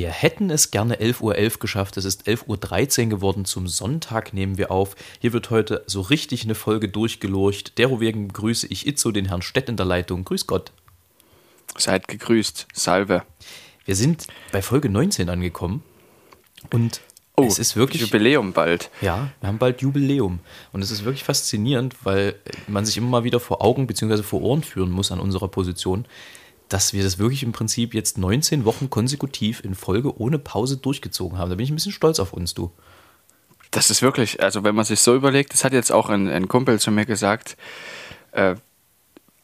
Wir hätten es gerne 11.11 Uhr .11 geschafft. Es ist 11.13 Uhr geworden. Zum Sonntag nehmen wir auf. Hier wird heute so richtig eine Folge durchgelurcht. Derowegen begrüße ich Itzo, den Herrn Stett in der Leitung. Grüß Gott. Seid gegrüßt. Salve. Wir sind bei Folge 19 angekommen. Und oh, es ist wirklich. Jubiläum bald. Ja, wir haben bald Jubiläum. Und es ist wirklich faszinierend, weil man sich immer mal wieder vor Augen bzw. vor Ohren führen muss an unserer Position dass wir das wirklich im Prinzip jetzt 19 Wochen konsekutiv in Folge ohne Pause durchgezogen haben. Da bin ich ein bisschen stolz auf uns, du. Das ist wirklich, also wenn man sich so überlegt, das hat jetzt auch ein, ein Kumpel zu mir gesagt, äh,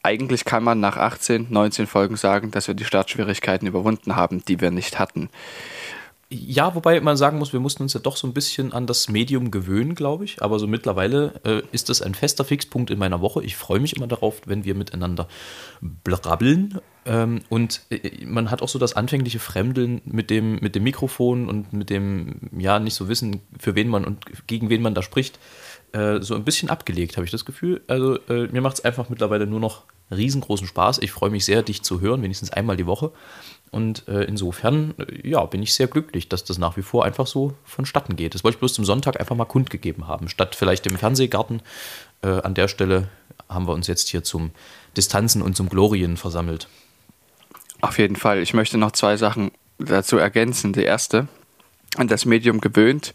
eigentlich kann man nach 18, 19 Folgen sagen, dass wir die Startschwierigkeiten überwunden haben, die wir nicht hatten. Ja, wobei man sagen muss, wir mussten uns ja doch so ein bisschen an das Medium gewöhnen, glaube ich. Aber so mittlerweile äh, ist das ein fester Fixpunkt in meiner Woche. Ich freue mich immer darauf, wenn wir miteinander brabbeln. Ähm, und äh, man hat auch so das anfängliche Fremdeln mit dem, mit dem Mikrofon und mit dem, ja, nicht so wissen, für wen man und gegen wen man da spricht, äh, so ein bisschen abgelegt, habe ich das Gefühl. Also äh, mir macht es einfach mittlerweile nur noch riesengroßen Spaß. Ich freue mich sehr, dich zu hören, wenigstens einmal die Woche. Und äh, insofern, äh, ja, bin ich sehr glücklich, dass das nach wie vor einfach so vonstatten geht. Das wollte ich bloß zum Sonntag einfach mal kundgegeben haben. Statt vielleicht im Fernsehgarten. Äh, an der Stelle haben wir uns jetzt hier zum Distanzen und zum Glorien versammelt. Auf jeden Fall. Ich möchte noch zwei Sachen dazu ergänzen. Die erste, an das Medium gewöhnt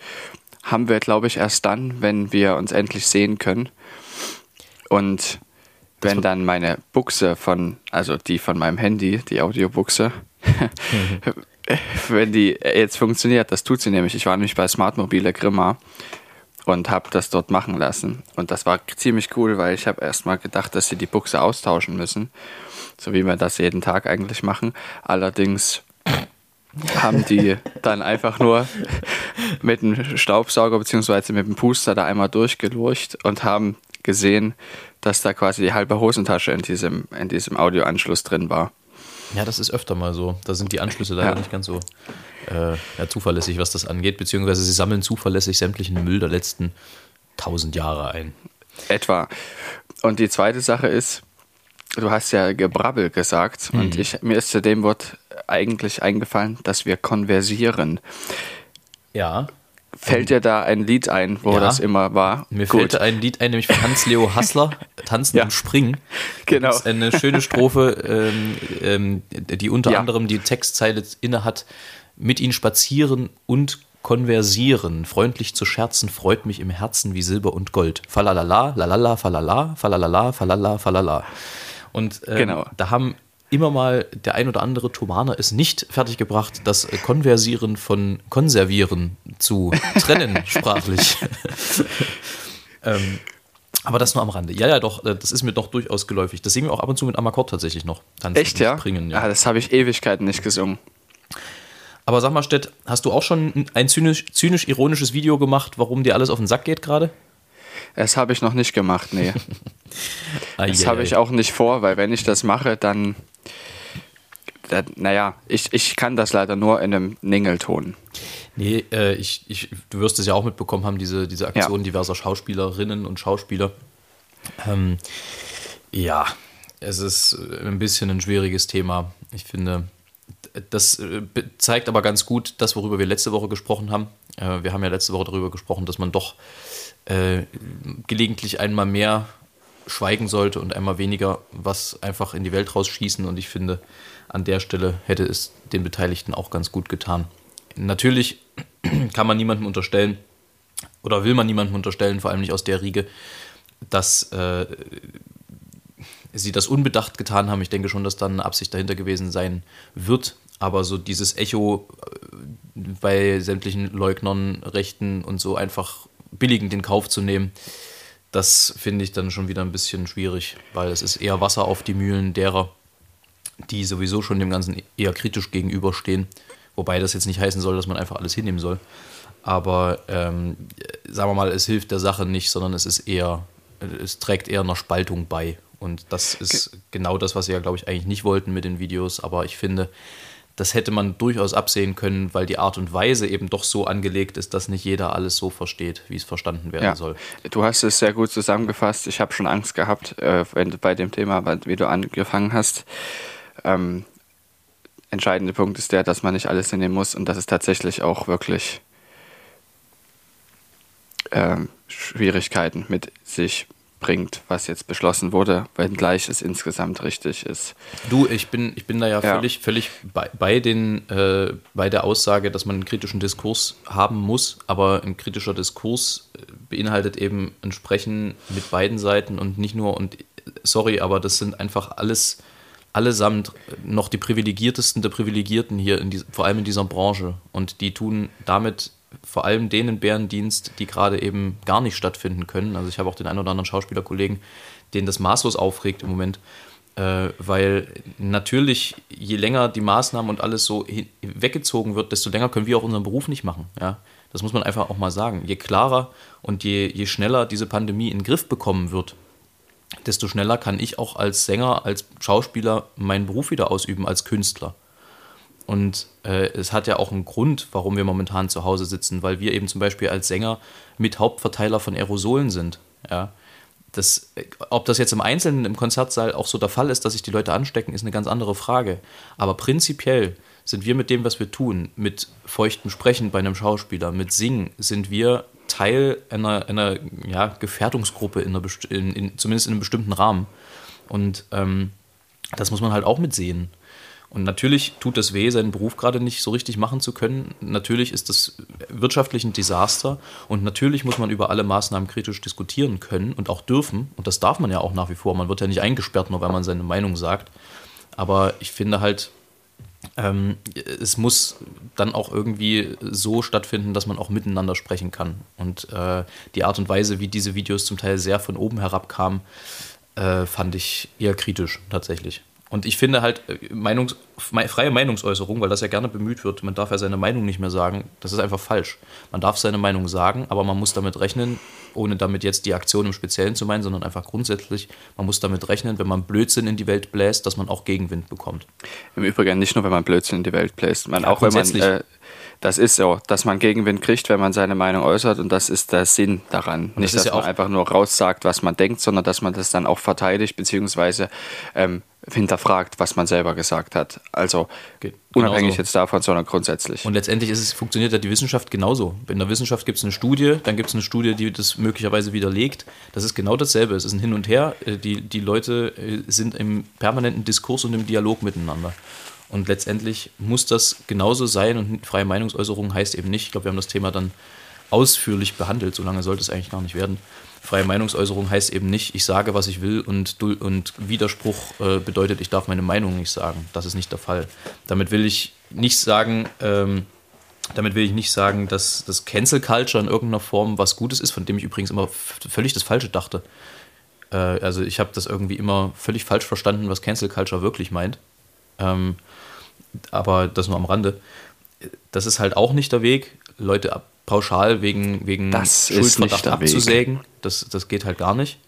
haben wir, glaube ich, erst dann, wenn wir uns endlich sehen können. Und wenn dann meine Buchse von, also die von meinem Handy, die Audiobuchse, wenn die jetzt funktioniert, das tut sie nämlich. Ich war nämlich bei Smartmobile Grimma und habe das dort machen lassen. Und das war ziemlich cool, weil ich habe erstmal gedacht, dass sie die Buchse austauschen müssen, so wie wir das jeden Tag eigentlich machen. Allerdings haben die dann einfach nur mit dem Staubsauger bzw. mit dem Puster da einmal durchgelurcht und haben gesehen, dass da quasi die halbe Hosentasche in diesem, in diesem Audioanschluss drin war. Ja, das ist öfter mal so. Da sind die Anschlüsse leider ja. nicht ganz so äh, ja, zuverlässig, was das angeht, beziehungsweise sie sammeln zuverlässig sämtlichen Müll der letzten tausend Jahre ein. Etwa. Und die zweite Sache ist, du hast ja Gebrabbel gesagt mhm. und ich, mir ist zu dem Wort eigentlich eingefallen, dass wir konversieren. Ja. Fällt dir da ein Lied ein, wo ja, das immer war? Mir Gut. fällt ein Lied ein, nämlich von Hans-Leo Hassler, Tanzen ja. und Springen. Genau. Das ist eine schöne Strophe, ähm, ähm, die unter ja. anderem die Textzeile inne hat. Mit ihnen spazieren und konversieren, freundlich zu scherzen, freut mich im Herzen wie Silber und Gold. Falalala, lalala, falala, falalala, falala, falala. Und ähm, genau. da haben immer mal der ein oder andere Tomaner es nicht fertiggebracht, das Konversieren von Konservieren zu trennen, sprachlich. ähm, aber das nur am Rande. Ja, ja, doch, äh, das ist mir doch durchaus geläufig. Das singen wir auch ab und zu mit Amakord tatsächlich noch. Tanzen Echt, ja? Springen, ja? Ah, das habe ich Ewigkeiten nicht gesungen. Aber sag mal, Stett, hast du auch schon ein zynisch-ironisches zynisch Video gemacht, warum dir alles auf den Sack geht gerade? Das habe ich noch nicht gemacht, nee. das habe ich auch nicht vor, weil wenn ich das mache, dann, naja, ich, ich kann das leider nur in einem Ningelton. Nee, äh, ich, ich, du wirst es ja auch mitbekommen haben, diese, diese Aktion ja. diverser Schauspielerinnen und Schauspieler. Ähm, ja, es ist ein bisschen ein schwieriges Thema. Ich finde, das äh, zeigt aber ganz gut das, worüber wir letzte Woche gesprochen haben. Äh, wir haben ja letzte Woche darüber gesprochen, dass man doch äh, gelegentlich einmal mehr schweigen sollte und einmal weniger was einfach in die Welt rausschießen. Und ich finde, an der Stelle hätte es den Beteiligten auch ganz gut getan. Natürlich kann man niemandem unterstellen, oder will man niemandem unterstellen, vor allem nicht aus der Riege, dass äh, sie das unbedacht getan haben. Ich denke schon, dass da eine Absicht dahinter gewesen sein wird. Aber so dieses Echo äh, bei sämtlichen Leugnern, Rechten und so einfach billigend in Kauf zu nehmen, das finde ich dann schon wieder ein bisschen schwierig, weil es ist eher Wasser auf die Mühlen derer, die sowieso schon dem Ganzen eher kritisch gegenüberstehen. Wobei das jetzt nicht heißen soll, dass man einfach alles hinnehmen soll. Aber ähm, sagen wir mal, es hilft der Sache nicht, sondern es ist eher es trägt eher einer Spaltung bei. Und das ist Ge genau das, was sie ja, glaube ich, eigentlich nicht wollten mit den Videos. Aber ich finde, das hätte man durchaus absehen können, weil die Art und Weise eben doch so angelegt ist, dass nicht jeder alles so versteht, wie es verstanden werden ja. soll. Du hast es sehr gut zusammengefasst. Ich habe schon Angst gehabt, äh, wenn bei dem Thema, wie du angefangen hast. Ähm, entscheidende Punkt ist der, dass man nicht alles hinnehmen muss und dass es tatsächlich auch wirklich ähm, Schwierigkeiten mit sich bringt, was jetzt beschlossen wurde, wenngleich es insgesamt richtig ist. Du, ich bin, ich bin da ja, ja. völlig, völlig bei, bei, den, äh, bei der Aussage, dass man einen kritischen Diskurs haben muss, aber ein kritischer Diskurs äh, beinhaltet eben ein Sprechen mit beiden Seiten und nicht nur, und sorry, aber das sind einfach alles, allesamt noch die privilegiertesten der Privilegierten hier, die, vor allem in dieser Branche. Und die tun damit vor allem denen Bärendienst, die gerade eben gar nicht stattfinden können. Also ich habe auch den einen oder anderen Schauspielerkollegen, den das maßlos aufregt im Moment, äh, weil natürlich je länger die Maßnahmen und alles so weggezogen wird, desto länger können wir auch unseren Beruf nicht machen. Ja? Das muss man einfach auch mal sagen. Je klarer und je, je schneller diese Pandemie in den Griff bekommen wird, desto schneller kann ich auch als Sänger, als Schauspieler meinen Beruf wieder ausüben, als Künstler. Und äh, es hat ja auch einen Grund, warum wir momentan zu Hause sitzen, weil wir eben zum Beispiel als Sänger mit Hauptverteiler von Aerosolen sind. Ja. Das, ob das jetzt im Einzelnen im Konzertsaal auch so der Fall ist, dass sich die Leute anstecken, ist eine ganz andere Frage. Aber prinzipiell sind wir mit dem, was wir tun, mit feuchtem Sprechen bei einem Schauspieler, mit Singen, sind wir Teil einer, einer ja, Gefährdungsgruppe, in einer in, in, zumindest in einem bestimmten Rahmen. Und ähm, das muss man halt auch mitsehen. Und natürlich tut es weh, seinen Beruf gerade nicht so richtig machen zu können. Natürlich ist das wirtschaftlich ein Desaster und natürlich muss man über alle Maßnahmen kritisch diskutieren können und auch dürfen. Und das darf man ja auch nach wie vor. Man wird ja nicht eingesperrt, nur weil man seine Meinung sagt. Aber ich finde halt, ähm, es muss dann auch irgendwie so stattfinden, dass man auch miteinander sprechen kann. Und äh, die Art und Weise, wie diese Videos zum Teil sehr von oben herab kamen, äh, fand ich eher kritisch tatsächlich. Und ich finde halt, äh, Meinungs, freie Meinungsäußerung, weil das ja gerne bemüht wird, man darf ja seine Meinung nicht mehr sagen, das ist einfach falsch. Man darf seine Meinung sagen, aber man muss damit rechnen, ohne damit jetzt die Aktion im Speziellen zu meinen, sondern einfach grundsätzlich, man muss damit rechnen, wenn man Blödsinn in die Welt bläst, dass man auch Gegenwind bekommt. Im Übrigen nicht nur, wenn man Blödsinn in die Welt bläst, man ja, auch wenn man... Äh, das ist so, dass man Gegenwind kriegt, wenn man seine Meinung äußert und das ist der Sinn daran. Nicht, das dass ja man einfach nur raussagt, was man denkt, sondern dass man das dann auch verteidigt, beziehungsweise ähm, hinterfragt, was man selber gesagt hat. Also Geht unabhängig jetzt davon, sondern grundsätzlich. Und letztendlich ist es, funktioniert ja die Wissenschaft genauso. In der Wissenschaft gibt es eine Studie, dann gibt es eine Studie, die das möglicherweise widerlegt. Das ist genau dasselbe. Es ist ein Hin und Her. Äh, die, die Leute äh, sind im permanenten Diskurs und im Dialog miteinander. Und letztendlich muss das genauso sein und freie Meinungsäußerung heißt eben nicht, ich glaube, wir haben das Thema dann ausführlich behandelt, so lange sollte es eigentlich gar nicht werden freie Meinungsäußerung heißt eben nicht, ich sage, was ich will und, und Widerspruch äh, bedeutet, ich darf meine Meinung nicht sagen. Das ist nicht der Fall. Damit will ich nicht sagen, ähm, damit will ich nicht sagen, dass das Cancel Culture in irgendeiner Form was Gutes ist, von dem ich übrigens immer völlig das Falsche dachte. Äh, also ich habe das irgendwie immer völlig falsch verstanden, was Cancel Culture wirklich meint. Ähm, aber das nur am Rande. Das ist halt auch nicht der Weg, Leute ab, pauschal wegen, wegen das Schuldverdacht abzusägen. Das, das geht halt gar nicht,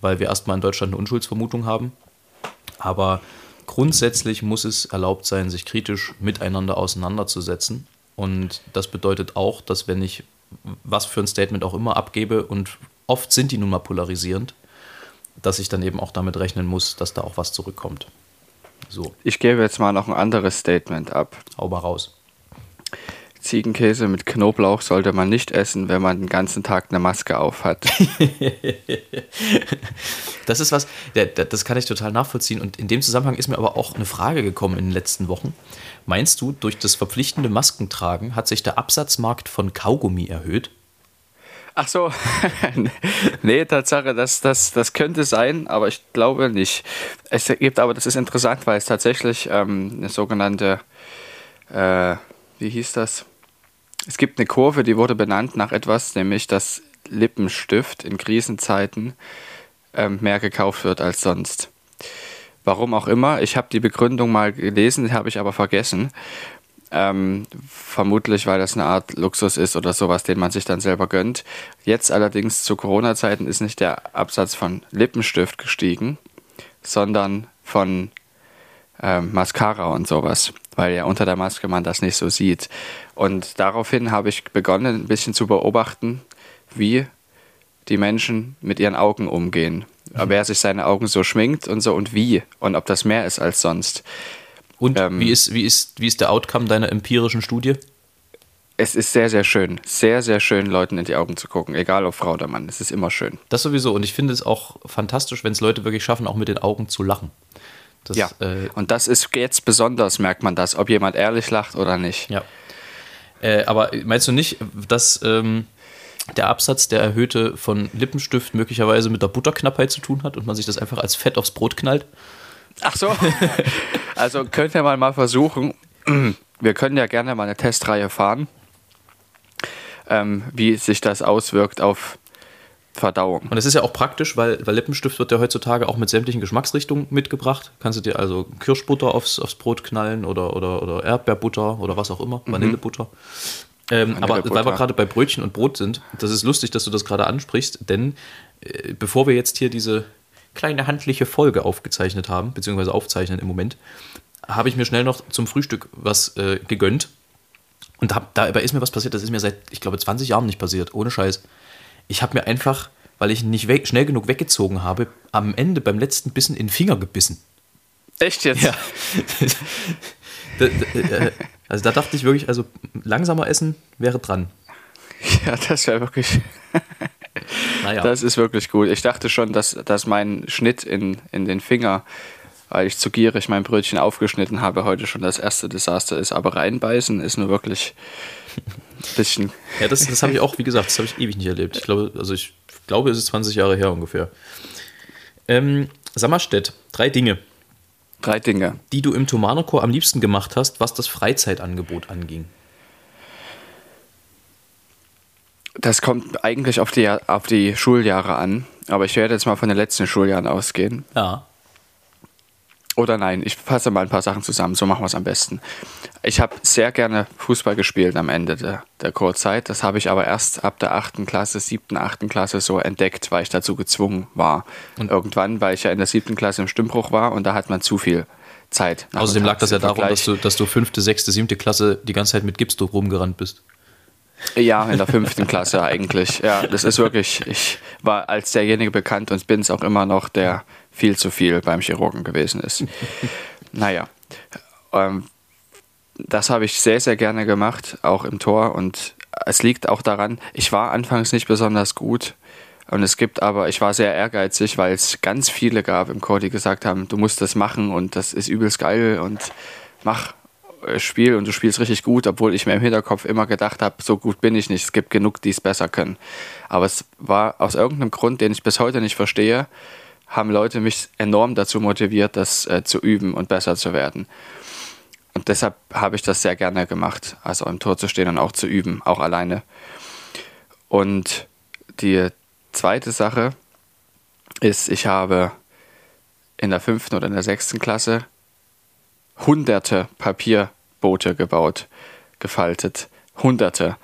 weil wir erstmal in Deutschland eine Unschuldsvermutung haben. Aber grundsätzlich muss es erlaubt sein, sich kritisch miteinander auseinanderzusetzen. Und das bedeutet auch, dass wenn ich was für ein Statement auch immer abgebe, und oft sind die nun mal polarisierend, dass ich dann eben auch damit rechnen muss, dass da auch was zurückkommt. So. Ich gebe jetzt mal noch ein anderes Statement ab. Hau mal raus. Ziegenkäse mit Knoblauch sollte man nicht essen, wenn man den ganzen Tag eine Maske auf hat. das ist was, das kann ich total nachvollziehen. Und in dem Zusammenhang ist mir aber auch eine Frage gekommen in den letzten Wochen. Meinst du, durch das verpflichtende Maskentragen hat sich der Absatzmarkt von Kaugummi erhöht? Ach so, nee, Tatsache, das, das, das könnte sein, aber ich glaube nicht. Es gibt aber, das ist interessant, weil es tatsächlich ähm, eine sogenannte, äh, wie hieß das? Es gibt eine Kurve, die wurde benannt nach etwas, nämlich dass Lippenstift in Krisenzeiten ähm, mehr gekauft wird als sonst. Warum auch immer, ich habe die Begründung mal gelesen, habe ich aber vergessen. Ähm, vermutlich, weil das eine Art Luxus ist oder sowas, den man sich dann selber gönnt. Jetzt allerdings zu Corona-Zeiten ist nicht der Absatz von Lippenstift gestiegen, sondern von ähm, Mascara und sowas, weil ja unter der Maske man das nicht so sieht. Und daraufhin habe ich begonnen, ein bisschen zu beobachten, wie die Menschen mit ihren Augen umgehen. Mhm. Wer sich seine Augen so schminkt und so und wie und ob das mehr ist als sonst. Und ähm, wie, ist, wie, ist, wie ist der Outcome deiner empirischen Studie? Es ist sehr, sehr schön. Sehr, sehr schön, Leuten in die Augen zu gucken. Egal ob Frau oder Mann. Es ist immer schön. Das sowieso. Und ich finde es auch fantastisch, wenn es Leute wirklich schaffen, auch mit den Augen zu lachen. Das, ja. Äh, und das ist jetzt besonders, merkt man das, ob jemand ehrlich lacht oder nicht. Ja. Äh, aber meinst du nicht, dass ähm, der Absatz, der erhöhte von Lippenstift möglicherweise mit der Butterknappheit zu tun hat und man sich das einfach als Fett aufs Brot knallt? Ach so. also könnt ihr mal mal versuchen. Wir können ja gerne mal eine Testreihe fahren, ähm, wie sich das auswirkt auf Verdauung. Und es ist ja auch praktisch, weil, weil Lippenstift wird ja heutzutage auch mit sämtlichen Geschmacksrichtungen mitgebracht. Kannst du dir also Kirschbutter aufs, aufs Brot knallen oder, oder, oder Erdbeerbutter oder was auch immer, mhm. Vanillebutter. Ähm, aber weil wir gerade bei Brötchen und Brot sind, das ist lustig, dass du das gerade ansprichst, denn äh, bevor wir jetzt hier diese kleine handliche Folge aufgezeichnet haben, beziehungsweise aufzeichnen im Moment, habe ich mir schnell noch zum Frühstück was äh, gegönnt. Und hab, dabei ist mir was passiert, das ist mir seit, ich glaube, 20 Jahren nicht passiert, ohne Scheiß. Ich habe mir einfach, weil ich nicht weg, schnell genug weggezogen habe, am Ende beim letzten Bissen in den Finger gebissen. Echt jetzt? Ja. Äh, also da dachte ich wirklich, also langsamer essen wäre dran. Ja, das wäre wirklich. naja. Das ist wirklich gut. Ich dachte schon, dass, dass mein Schnitt in, in den Finger, weil ich zu gierig mein Brötchen aufgeschnitten habe, heute schon das erste Desaster ist. Aber reinbeißen ist nur wirklich bisschen. ja, das, das habe ich auch, wie gesagt, das habe ich ewig nicht erlebt. Ich glaube, also ich glaube, es ist 20 Jahre her ungefähr. Ähm, Sammerstedt, drei Dinge. Drei Dinge. Die du im Thomanerchor am liebsten gemacht hast, was das Freizeitangebot anging. Das kommt eigentlich auf die, auf die Schuljahre an, aber ich werde jetzt mal von den letzten Schuljahren ausgehen. Ja. Oder nein, ich fasse mal ein paar Sachen zusammen, so machen wir es am besten. Ich habe sehr gerne Fußball gespielt am Ende der, der Chorzeit. Das habe ich aber erst ab der 8. Klasse, 7., 8. Klasse so entdeckt, weil ich dazu gezwungen war. Und irgendwann, weil ich ja in der 7. Klasse im Stimmbruch war und da hat man zu viel Zeit. Außerdem lag das ja darum, dass du, dass du 5., 6., 7. Klasse die ganze Zeit mit Gipsdruck rumgerannt bist. Ja, in der fünften Klasse eigentlich. Ja, das ist wirklich, ich war als derjenige bekannt und bin es auch immer noch, der viel zu viel beim Chirurgen gewesen ist. naja, ähm, das habe ich sehr, sehr gerne gemacht, auch im Tor. Und es liegt auch daran, ich war anfangs nicht besonders gut. Und es gibt aber, ich war sehr ehrgeizig, weil es ganz viele gab im Chor, die gesagt haben, du musst das machen und das ist übelst geil und mach. Äh, Spiel und du spielst richtig gut, obwohl ich mir im Hinterkopf immer gedacht habe, so gut bin ich nicht, es gibt genug, die es besser können. Aber es war aus irgendeinem Grund, den ich bis heute nicht verstehe, haben Leute mich enorm dazu motiviert, das äh, zu üben und besser zu werden. Und deshalb habe ich das sehr gerne gemacht, also im Tor zu stehen und auch zu üben, auch alleine. Und die zweite Sache ist, ich habe in der fünften oder in der sechsten Klasse hunderte Papierboote gebaut, gefaltet. Hunderte.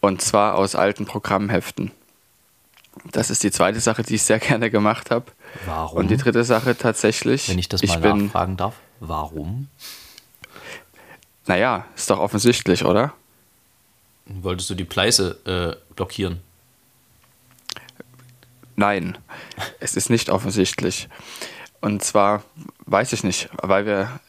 Und zwar aus alten Programmheften. Das ist die zweite Sache, die ich sehr gerne gemacht habe. Warum? Und die dritte Sache tatsächlich. Wenn ich das mal ich bin, nachfragen darf, warum? Naja, ist doch offensichtlich, oder? Wolltest du die Pleiße äh, blockieren? Nein, es ist nicht offensichtlich. Und zwar, weiß ich nicht, weil wir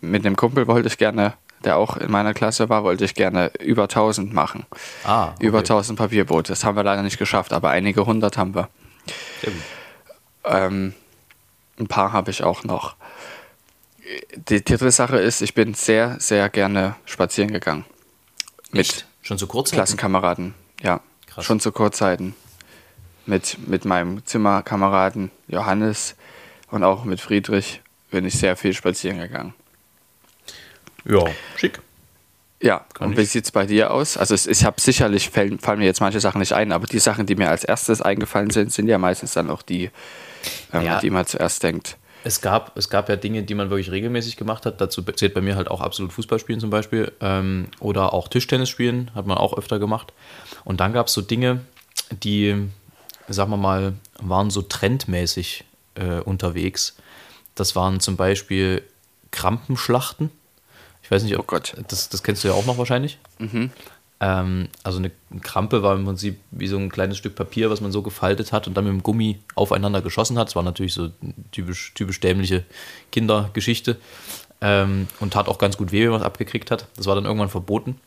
mit einem Kumpel wollte ich gerne, der auch in meiner Klasse war, wollte ich gerne über 1000 machen. Ah, okay. Über 1000 Papierboote. Das haben wir leider nicht geschafft, aber einige hundert haben wir. Ähm, ein paar habe ich auch noch. Die, die dritte Sache ist, ich bin sehr, sehr gerne spazieren gegangen. Mit Echt? Schon zu Kurzzeiten? Klassenkameraden, ja. Krass. Schon zu Kurzzeiten. Mit, mit meinem Zimmerkameraden Johannes und auch mit Friedrich bin ich sehr viel spazieren gegangen. Ja, schick. Ja, Kann und wie sieht es bei dir aus? Also ich habe sicherlich, fallen, fallen, mir jetzt manche Sachen nicht ein, aber die Sachen, die mir als erstes eingefallen sind, sind ja meistens dann auch die, ähm, ja. die man zuerst denkt. es gab, es gab ja Dinge, die man wirklich regelmäßig gemacht hat. Dazu zählt bei mir halt auch absolut Fußballspielen zum Beispiel. Ähm, oder auch Tischtennis spielen, hat man auch öfter gemacht. Und dann gab es so Dinge, die, sagen wir mal, waren so trendmäßig äh, unterwegs. Das waren zum Beispiel Krampenschlachten. Ich weiß nicht, ob, oh Gott. Das, das kennst du ja auch noch wahrscheinlich. Mhm. Ähm, also eine Krampe war im Prinzip wie so ein kleines Stück Papier, was man so gefaltet hat und dann mit dem Gummi aufeinander geschossen hat. Das war natürlich so typisch, typisch dämliche Kindergeschichte ähm, und tat auch ganz gut weh, wenn man es abgekriegt hat. Das war dann irgendwann verboten,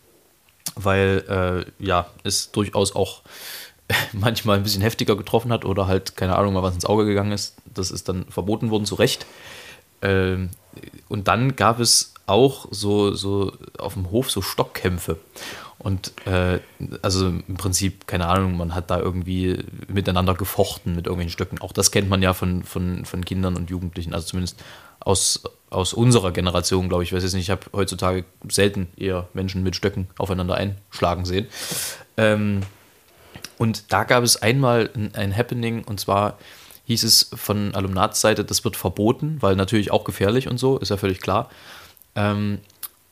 weil äh, ja, es durchaus auch manchmal ein bisschen heftiger getroffen hat oder halt, keine Ahnung, mal was ins Auge gegangen ist. Das ist dann verboten worden, zu Recht. Ähm, und dann gab es auch so, so auf dem Hof so Stockkämpfe. Und äh, also im Prinzip, keine Ahnung, man hat da irgendwie miteinander gefochten mit irgendwelchen Stöcken. Auch das kennt man ja von, von, von Kindern und Jugendlichen, also zumindest aus, aus unserer Generation, glaube ich. Ich weiß jetzt nicht, ich habe heutzutage selten eher Menschen mit Stöcken aufeinander einschlagen sehen. Ähm, und da gab es einmal ein, ein Happening und zwar hieß es von Alumnatsseite, das wird verboten, weil natürlich auch gefährlich und so, ist ja völlig klar. Ähm,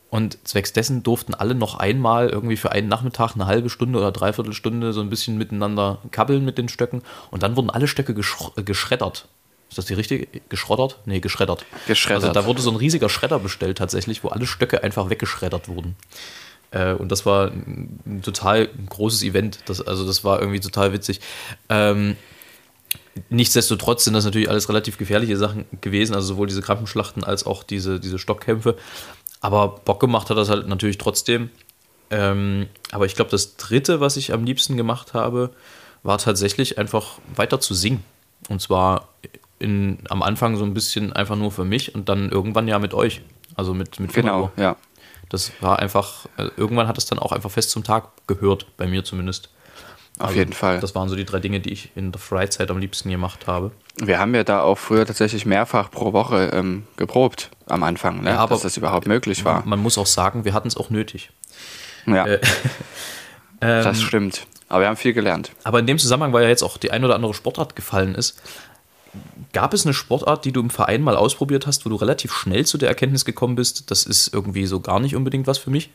und zwecks dessen durften alle noch einmal irgendwie für einen Nachmittag eine halbe Stunde oder dreiviertel Stunde so ein bisschen miteinander kabbeln mit den Stöcken. Und dann wurden alle Stöcke äh, geschreddert. Ist das die richtige? Geschroddert? Nee, geschreddert. Geschreddert. Also da wurde so ein riesiger Schredder bestellt tatsächlich, wo alle Stöcke einfach weggeschreddert wurden. Äh, und das war ein total großes Event. Das, also das war irgendwie total witzig. Ähm, nichtsdestotrotz sind das natürlich alles relativ gefährliche Sachen gewesen, also sowohl diese Krampenschlachten als auch diese, diese Stockkämpfe. Aber Bock gemacht hat das halt natürlich trotzdem. Ähm, aber ich glaube, das dritte, was ich am liebsten gemacht habe, war tatsächlich einfach weiter zu singen. Und zwar in, am Anfang so ein bisschen einfach nur für mich und dann irgendwann ja mit euch. Also mit, mit Genau, ja. Das war einfach, äh, irgendwann hat es dann auch einfach fest zum Tag gehört, bei mir zumindest. Auf Also, jeden Fall. Das waren so die drei Dinge, die ich in der Freizeit am liebsten gemacht habe. Wir haben ja da auch früher tatsächlich mehrfach pro Woche ähm, geprobt am Anfang, ne? Ja, aber- dass das überhaupt möglich war. Man muss auch sagen, wir hatten es auch nötig. Ja, Äh, das ähm, stimmt. Aber wir haben viel gelernt. Aber in dem Zusammenhang, weil ja jetzt auch die ein oder andere Sportart gefallen ist, gab es eine Sportart, die du im Verein mal ausprobiert hast, wo du relativ schnell zu der Erkenntnis gekommen bist, das ist irgendwie so gar nicht unbedingt was für mich?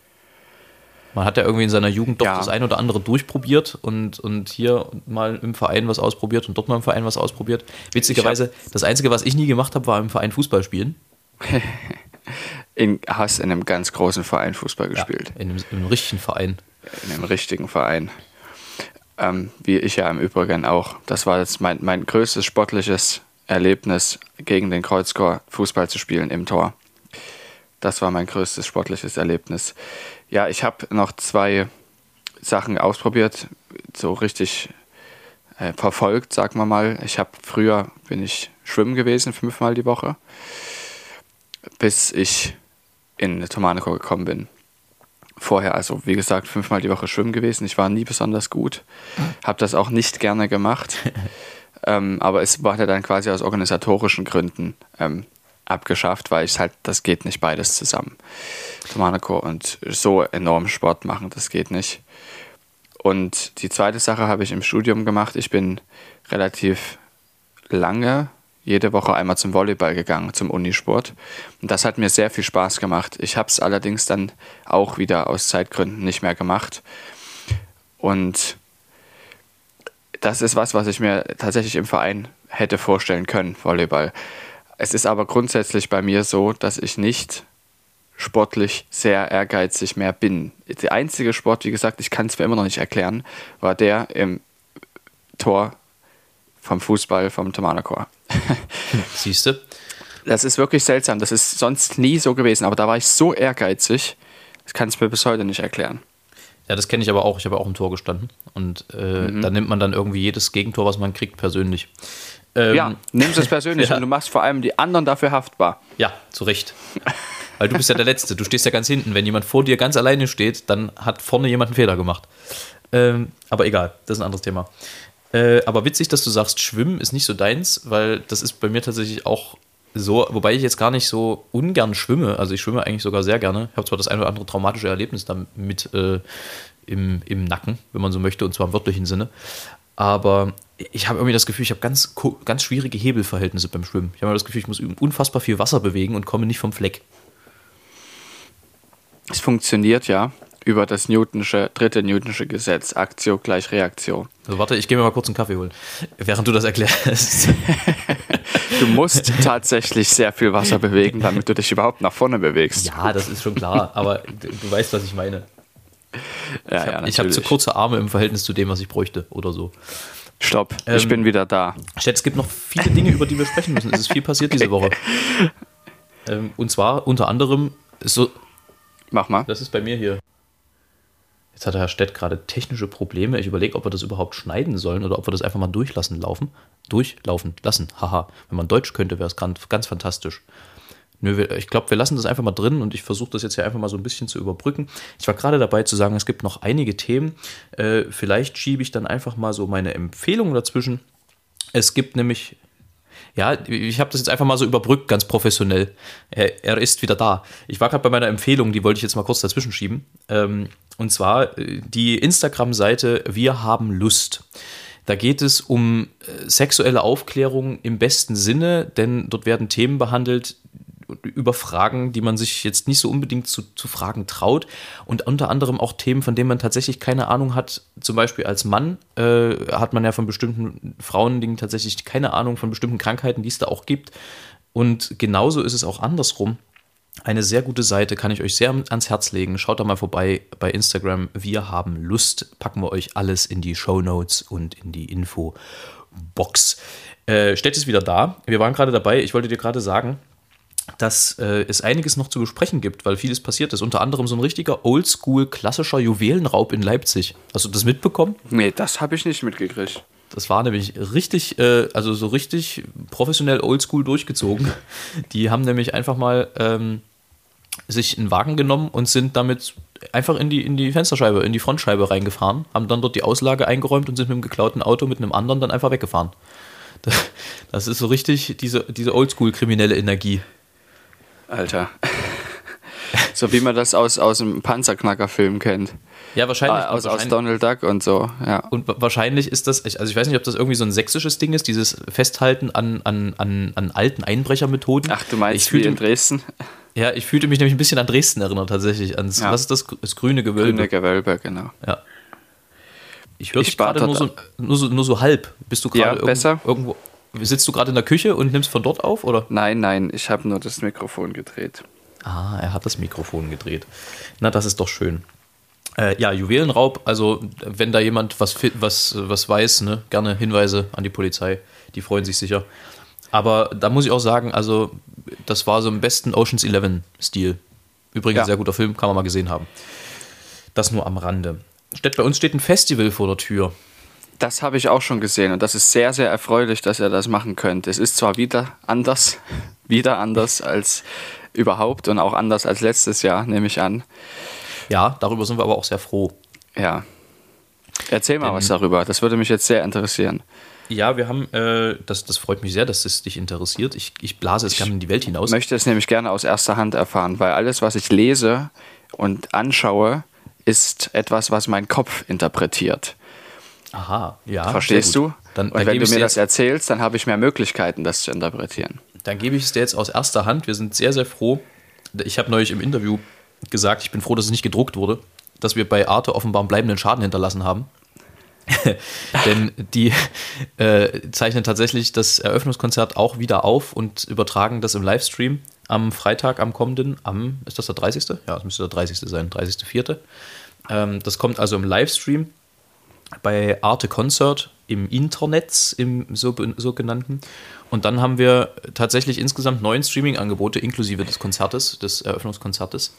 Man hat ja irgendwie in seiner Jugend doch Ja. das ein oder andere durchprobiert und, und hier mal im Verein was ausprobiert und dort mal im Verein was ausprobiert. Witzigerweise, das Einzige, was ich nie gemacht habe, war im Verein Fußball spielen. In, hast in einem ganz großen Verein Fußball gespielt. Ja, in, einem, in einem richtigen Verein. in einem richtigen Verein. Ähm, wie ich ja im Übrigen auch. Das war jetzt mein, mein größtes sportliches Erlebnis, gegen den Kreuzchor Fußball zu spielen im Tor. Das war mein größtes sportliches Erlebnis. Ja, ich habe noch zwei Sachen ausprobiert, so richtig äh, verfolgt, sagen wir mal. Ich habe früher bin ich schwimmen gewesen, fünfmal die Woche, bis ich in Tomanico gekommen bin vorher, also wie gesagt, fünfmal die Woche schwimmen gewesen. Ich war nie besonders gut, habe das auch nicht gerne gemacht, ähm, aber es wurde dann quasi aus organisatorischen Gründen ähm, abgeschafft, weil ich halt, das geht nicht beides zusammen. Monaco und so enorm Sport machen, das geht nicht. Und die zweite Sache habe ich im Studium gemacht. Ich bin relativ lange jede Woche einmal zum Volleyball gegangen, zum Unisport. Und das hat mir sehr viel Spaß gemacht. Ich habe es allerdings dann auch wieder aus Zeitgründen nicht mehr gemacht. Und das ist was, was ich mir tatsächlich im Verein hätte vorstellen können, Volleyball. Es ist aber grundsätzlich bei mir so, dass ich nicht sportlich sehr ehrgeizig mehr bin. Der einzige Sport, wie gesagt, ich kann es mir immer noch nicht erklären, war der im Tor vom Fußball vom Tomanakor. Siehst du? Das ist wirklich seltsam. Das ist sonst nie so gewesen. Aber da war ich so ehrgeizig, das kann es mir bis heute nicht erklären. Ja, das kenne ich aber auch. Ich habe auch im Tor gestanden. Und äh, da nimmt man dann irgendwie jedes Gegentor, was man kriegt, persönlich. Ähm, ja, nimmst es persönlich Ja. und du machst vor allem die anderen dafür haftbar. Ja, zu Recht. Weil du bist ja der Letzte. Du stehst ja ganz hinten. Wenn jemand vor dir ganz alleine steht, dann hat vorne jemand einen Fehler gemacht. Ähm, aber egal, das ist ein anderes Thema. Äh, aber witzig, dass du sagst, Schwimmen ist nicht so deins, weil das ist bei mir tatsächlich auch so, wobei ich jetzt gar nicht so ungern schwimme. Also ich schwimme eigentlich sogar sehr gerne. Ich habe zwar das ein oder andere traumatische Erlebnis damit äh, im, im Nacken, wenn man so möchte, und zwar im wörtlichen Sinne. Aber ich habe irgendwie das Gefühl, ich habe ganz, ganz schwierige Hebelverhältnisse beim Schwimmen. Ich habe das Gefühl, ich muss unfassbar viel Wasser bewegen und komme nicht vom Fleck. Es funktioniert ja über das Newtonsche, dritte Newtonsche Gesetz, Aktio gleich Reaktion. Also warte, ich gehe mir mal kurz einen Kaffee holen, während du das erklärst. du musst tatsächlich sehr viel Wasser bewegen, damit du dich überhaupt nach vorne bewegst. Ja, das ist schon klar, aber du, du weißt, was ich meine. Ja, ich habe hab zu kurze Arme im Verhältnis zu dem, was ich bräuchte oder so. Stopp, ähm, ich bin wieder da. Es gibt noch viele Dinge, über die wir sprechen müssen. Es ist viel passiert okay. diese Woche. Ähm, und zwar unter anderem so. Mach mal. Das ist bei mir hier. Jetzt hat Herr Stett gerade technische Probleme. Ich überlege, ob wir das überhaupt schneiden sollen oder ob wir das einfach mal durchlassen laufen. Durchlaufen lassen. Haha. Wenn man Deutsch könnte, wäre es ganz, ganz fantastisch. Nö, ich glaube, wir lassen das einfach mal drin und ich versuche das jetzt hier einfach mal so ein bisschen zu überbrücken. Ich war gerade dabei zu sagen, es gibt noch einige Themen. Äh, vielleicht schiebe ich dann einfach mal so meine Empfehlungen dazwischen. Es gibt nämlich, ja, ich habe das jetzt einfach mal so überbrückt, ganz professionell. Er, er ist wieder da. Ich war gerade bei meiner Empfehlung, die wollte ich jetzt mal kurz dazwischen schieben. Ähm, und zwar äh, die Instagram-Seite Wir haben Lust. Da geht es um äh, sexuelle Aufklärung im besten Sinne, denn dort werden Themen behandelt, über Fragen, die man sich jetzt nicht so unbedingt zu, zu fragen traut und unter anderem auch Themen, von denen man tatsächlich keine Ahnung hat. Zum Beispiel als Mann äh, hat man ja von bestimmten Frauendingen tatsächlich keine Ahnung von bestimmten Krankheiten, die es da auch gibt. Und genauso ist es auch andersrum. Eine sehr gute Seite kann ich euch sehr ans Herz legen. Schaut da mal vorbei bei Instagram. Wir haben Lust. Packen wir euch alles in die Show Notes und in die Info-Box. Äh, Stett ist wieder da. Wir waren gerade dabei. Ich wollte dir gerade sagen, dass äh, es einiges noch zu besprechen gibt, weil vieles passiert ist. Unter anderem so ein richtiger oldschool klassischer Juwelenraub in Leipzig. Hast du das mitbekommen? Nee, das habe ich nicht mitgekriegt. Das war nämlich richtig, äh, also so richtig professionell oldschool durchgezogen. Die haben nämlich einfach mal ähm, sich einen Wagen genommen und sind damit einfach in die, in die Fensterscheibe, in die Frontscheibe reingefahren, haben dann dort die Auslage eingeräumt und sind mit dem geklauten Auto mit einem anderen dann einfach weggefahren. Das ist so richtig diese, diese oldschool-kriminelle Energie. Alter. so wie man das aus, aus dem Panzerknacker-Film kennt. Ja, wahrscheinlich. Ah, aus, wahrscheinlich. aus Donald Duck und so, ja. Und wahrscheinlich ist das, also ich weiß nicht, ob das irgendwie so ein sächsisches Ding ist, dieses Festhalten an, an, an, an alten Einbrechermethoden. Ach, du meinst ich fühlte, wie in Dresden? Ja, ich fühlte mich nämlich ein bisschen an Dresden erinnert, tatsächlich. Ans, ja. Was ist das? Das grüne Gewölbe. Grüne Gewölbe, genau. Ja. Ich höre dich gerade nur so, nur, so, nur so halb. Bist du gerade ja, besser? irgendwo Sitzt du gerade in der Küche und nimmst von dort auf, oder? Nein, nein, ich habe nur das Mikrofon gedreht. Ah, er hat das Mikrofon gedreht. Na, das ist doch schön. Äh, ja, Juwelenraub, also wenn da jemand was, was, was weiß, ne, gerne Hinweise an die Polizei, die freuen sich sicher. Aber da muss ich auch sagen, also das war so im besten Oceans 11 Stil. Übrigens ja. sehr guter Film, kann man mal gesehen haben. Das nur am Rande. Steht, bei uns steht ein Festival vor der Tür. Das habe ich auch schon gesehen und das ist sehr, sehr erfreulich, dass er das machen könnte. Es ist zwar wieder anders, wieder anders als überhaupt und auch anders als letztes Jahr, nehme ich an. Ja, darüber sind wir aber auch sehr froh. Ja. Erzähl mal Denn, was darüber, das würde mich jetzt sehr interessieren. Ja, wir haben, äh, das, das freut mich sehr, dass es dich interessiert. Ich, ich blase es gerne in die Welt hinaus. Ich möchte es nämlich gerne aus erster Hand erfahren, weil alles, was ich lese und anschaue, ist etwas, was mein Kopf interpretiert. Aha, ja. Verstehst du? Dann, und dann wenn du mir das erzählst, dann habe ich mehr Möglichkeiten, das zu interpretieren. Dann gebe ich es dir jetzt aus erster Hand. Wir sind sehr, sehr froh. Ich habe neulich im Interview gesagt, ich bin froh, dass es nicht gedruckt wurde, dass wir bei Arte offenbar einen bleibenden Schaden hinterlassen haben. Denn die äh, zeichnen tatsächlich das Eröffnungskonzert auch wieder auf und übertragen das im Livestream am Freitag, am kommenden, am, ist das der 30.? Ja, es müsste der 30. sein, 30.04. Ähm, das kommt also im Livestream bei Arte Concert im Internet, im sogenannten. Und dann haben wir tatsächlich insgesamt neun Streaming-Angebote inklusive des Konzertes, des Eröffnungskonzertes.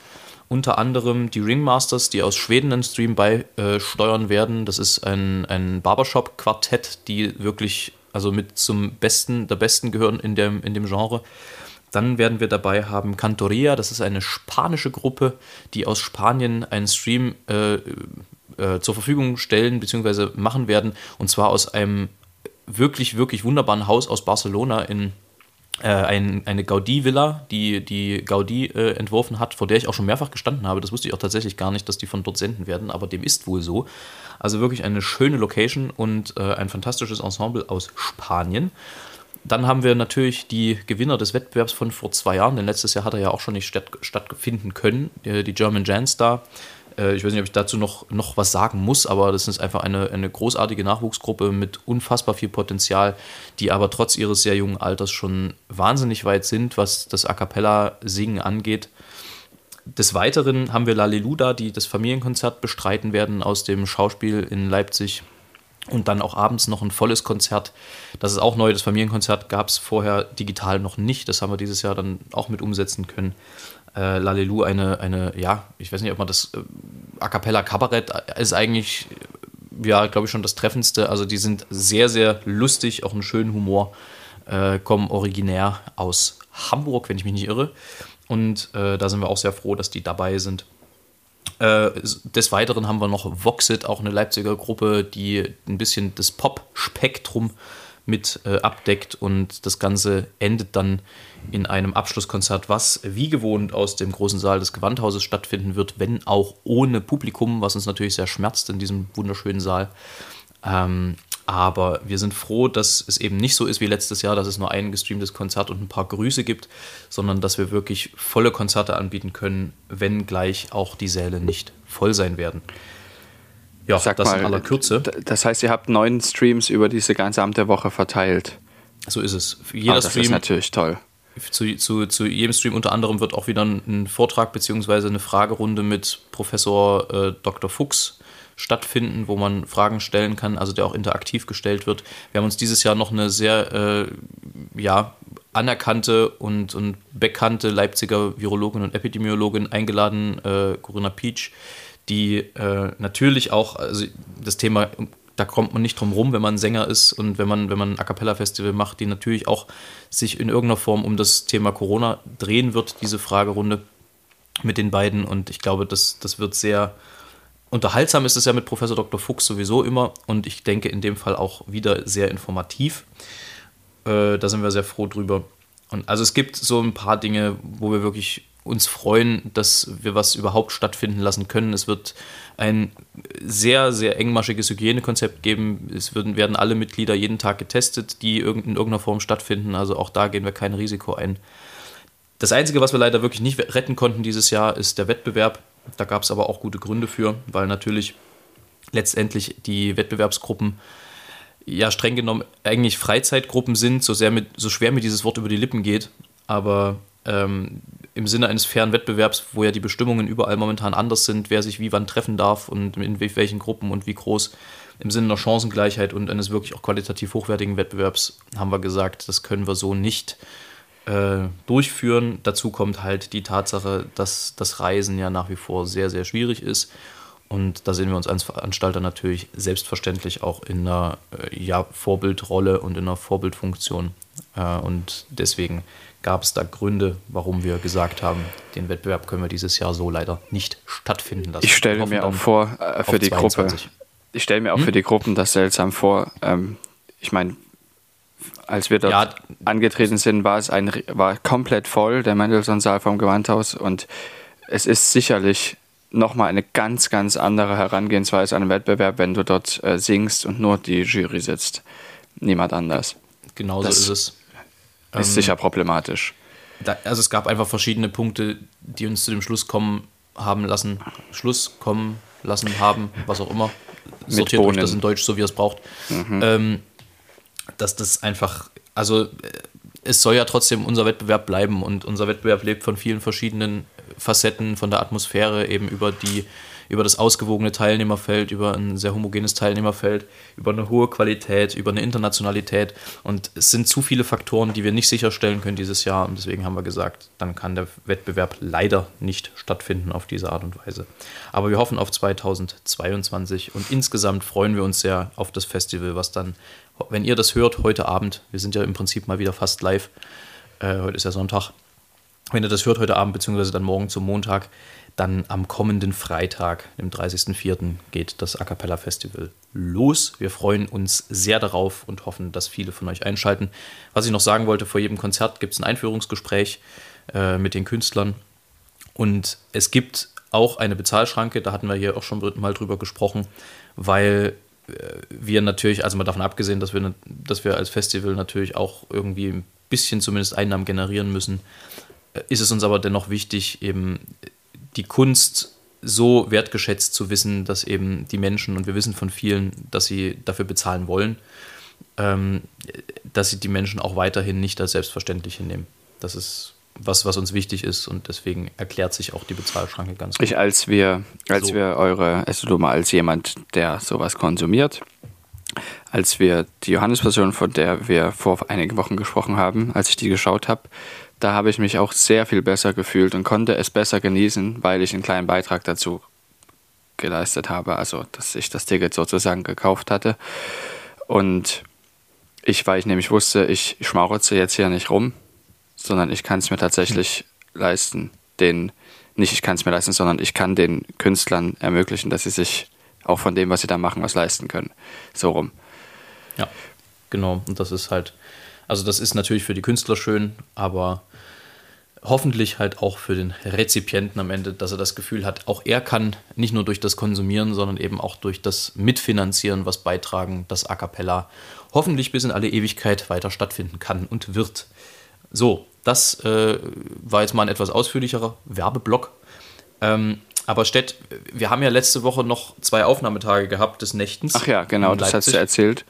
Unter anderem die Ringmasters, die aus Schweden einen Stream beisteuern werden. Das ist ein, ein Barbershop-Quartett, die wirklich also mit zum besten, der besten gehören in dem, in dem Genre. Dann werden wir dabei haben Cantoria, das ist eine spanische Gruppe, die aus Spanien einen Stream äh, äh, zur Verfügung stellen bzw. machen werden. Und zwar aus einem wirklich, wirklich wunderbaren Haus aus Barcelona in äh, ein, eine Gaudí-Villa, die, die Gaudí äh, entworfen hat, vor der ich auch schon mehrfach gestanden habe. Das wusste ich auch tatsächlich gar nicht, dass die von dort senden werden, aber dem ist wohl so. Also wirklich eine schöne Location und äh, ein fantastisches Ensemble aus Spanien. Dann haben wir natürlich die Gewinner des Wettbewerbs von vor zwei Jahren, denn letztes Jahr hat er ja auch schon nicht statt, stattfinden können, äh, die German Jan Star. Äh, ich weiß nicht, ob ich dazu noch, noch was sagen muss, aber das ist einfach eine, eine großartige Nachwuchsgruppe mit unfassbar viel Potenzial, die aber trotz ihres sehr jungen Alters schon wahnsinnig weit sind, was das A Cappella-Singen angeht. Des Weiteren haben wir La Leluda, die das Familienkonzert bestreiten werden aus dem Schauspiel in Leipzig. Und dann auch abends noch ein volles Konzert. Das ist auch neu. Das Familienkonzert gab es vorher digital noch nicht. Das haben wir dieses Jahr dann auch mit umsetzen können äh, Lalelu eine, eine, ja, ich weiß nicht, ob man das äh, A Cappella Kabarett ist eigentlich, ja, glaube ich, schon das Treffendste. Also die sind sehr, sehr lustig, auch einen schönen Humor, äh, kommen originär aus Hamburg, wenn ich mich nicht irre. Und äh, da sind wir auch sehr froh, dass die dabei sind. Äh, des Weiteren haben wir noch Voxit, auch eine Leipziger Gruppe, die ein bisschen das Pop-Spektrum mit äh, abdeckt und das Ganze endet dann in einem Abschlusskonzert, was wie gewohnt aus dem großen Saal des Gewandhauses stattfinden wird, wenn auch ohne Publikum, was uns natürlich sehr schmerzt in diesem wunderschönen Saal. Ähm, aber wir sind froh, dass es eben nicht so ist wie letztes Jahr, dass es nur ein gestreamtes Konzert und ein paar Grüße gibt, sondern dass wir wirklich volle Konzerte anbieten können, wenn gleich auch die Säle nicht voll sein werden. Ja, Sag das mal, in aller Kürze. Das heißt, ihr habt neun Streams über diese gesamte Woche verteilt. So ist es. Jeder ah, das Stream ist natürlich toll. Zu, zu, zu jedem Stream unter anderem wird auch wieder ein Vortrag bzw. eine Fragerunde mit Professor äh, Dr. Fuchs stattfinden, wo man Fragen stellen kann, also der auch interaktiv gestellt wird. Wir haben uns dieses Jahr noch eine sehr äh, ja, anerkannte und, und bekannte Leipziger Virologin und Epidemiologin eingeladen, äh, Corinna Peach, die äh, natürlich auch, also das Thema, da kommt man nicht drum rum, wenn man Sänger ist und wenn man, wenn man ein A Cappella-Festival macht, die natürlich auch sich in irgendeiner Form um das Thema Corona drehen wird, diese Fragerunde mit den beiden. Und ich glaube, das, das wird sehr unterhaltsam ist es ja mit Professor Dr. Fuchs sowieso immer und ich denke in dem Fall auch wieder sehr informativ. Äh, da sind wir sehr froh drüber. Und also es gibt so ein paar Dinge, wo wir wirklich uns freuen, dass wir was überhaupt stattfinden lassen können. Es wird ein sehr, sehr engmaschiges Hygienekonzept geben. Es werden, werden alle Mitglieder jeden Tag getestet, die in irgendeiner Form stattfinden. Also auch da gehen wir kein Risiko ein. Das Einzige, was wir leider wirklich nicht retten konnten dieses Jahr, ist der Wettbewerb. Da gab es aber auch gute Gründe für, weil natürlich letztendlich die Wettbewerbsgruppen ja streng genommen eigentlich Freizeitgruppen sind, so, sehr mit, so schwer mir dieses Wort über die Lippen geht. Aber ähm, im Sinne eines fairen Wettbewerbs, wo ja die Bestimmungen überall momentan anders sind, wer sich wie wann treffen darf und in welchen Gruppen und wie groß, im Sinne einer Chancengleichheit und eines wirklich auch qualitativ hochwertigen Wettbewerbs, haben wir gesagt, das können wir so nicht äh, durchführen. Dazu kommt halt die Tatsache, dass das Reisen ja nach wie vor sehr, sehr schwierig ist. Und da sehen wir uns als Veranstalter natürlich selbstverständlich auch in einer äh, ja, Vorbildrolle und in einer Vorbildfunktion. Äh, und deswegen gab es da Gründe, warum wir gesagt haben, den Wettbewerb können wir dieses Jahr so leider nicht stattfinden lassen. Ich stelle mir auch vor, äh, für die 22. Gruppe, ich stelle mir auch hm? für die Gruppen das seltsam vor. Ähm, ich meine, als wir dort ja, angetreten sind, war es ein, war komplett voll, der Mendelssohn-Saal vom Gewandhaus und es ist sicherlich nochmal eine ganz, ganz andere Herangehensweise an einen Wettbewerb, wenn du dort äh, singst und nur die Jury sitzt. Niemand anders. Genauso das, ist es. Ist ähm, sicher problematisch. Da, also es gab einfach verschiedene Punkte, die uns zu dem Schluss kommen haben lassen, Schluss kommen lassen haben, was auch immer. Sortiert euch das in Deutsch, so wie ihr es braucht. Mhm. Ähm, dass das einfach, also es soll ja trotzdem unser Wettbewerb bleiben und unser Wettbewerb lebt von vielen verschiedenen Facetten, von der Atmosphäre eben über die über das ausgewogene Teilnehmerfeld, über ein sehr homogenes Teilnehmerfeld, über eine hohe Qualität, über eine Internationalität. Und es sind zu viele Faktoren, die wir nicht sicherstellen können dieses Jahr. Und deswegen haben wir gesagt, dann kann der Wettbewerb leider nicht stattfinden auf diese Art und Weise. Aber wir hoffen auf 2022 und insgesamt freuen wir uns sehr auf das Festival, was dann, wenn ihr das hört, heute Abend, wir sind ja im Prinzip mal wieder fast live, äh, heute ist ja Sonntag, wenn ihr das hört heute Abend, beziehungsweise dann morgen zum Montag, dann am kommenden Freitag, dem 30.04., geht das A Cappella Festival los. Wir freuen uns sehr darauf und hoffen, dass viele von euch einschalten. Was ich noch sagen wollte, vor jedem Konzert gibt es ein Einführungsgespräch äh, mit den Künstlern. Und es gibt auch eine Bezahlschranke, da hatten wir hier auch schon mal drüber gesprochen, weil äh, wir natürlich, also mal davon abgesehen, dass wir, dass wir als Festival natürlich auch irgendwie ein bisschen zumindest Einnahmen generieren müssen, äh, ist es uns aber dennoch wichtig, eben die Kunst so wertgeschätzt zu wissen, dass eben die Menschen, und wir wissen von vielen, dass sie dafür bezahlen wollen, ähm, dass sie die Menschen auch weiterhin nicht als selbstverständlich hinnehmen. Das ist was, was uns wichtig ist und deswegen erklärt sich auch die Bezahlschranke ganz gut. Ich, als wir, als so. wir eure, also du mal als jemand, der sowas konsumiert, als wir die Johannes-Version, von der wir vor einigen Wochen gesprochen haben, als ich die geschaut habe, da habe ich mich auch sehr viel besser gefühlt und konnte es besser genießen, weil ich einen kleinen Beitrag dazu geleistet habe, also dass ich das Ticket sozusagen gekauft hatte. Und ich, weil ich nämlich wusste, ich schmarotze jetzt hier nicht rum, sondern ich kann es mir tatsächlich mhm. leisten, den, nicht ich kann es mir leisten, sondern ich kann den Künstlern ermöglichen, dass sie sich auch von dem, was sie da machen, was leisten können. So rum. Ja, genau. Und das ist halt, also das ist natürlich für die Künstler schön, aber hoffentlich halt auch für den Rezipienten am Ende, dass er das Gefühl hat, auch er kann nicht nur durch das Konsumieren, sondern eben auch durch das Mitfinanzieren was beitragen, dass A Cappella hoffentlich bis in alle Ewigkeit weiter stattfinden kann und wird. So, das äh, war jetzt mal ein etwas ausführlicherer Werbeblock. Ähm, aber Stett, wir haben ja letzte Woche noch zwei Aufnahmetage gehabt des Nächtens. Ach ja, genau, das hast du erzählt.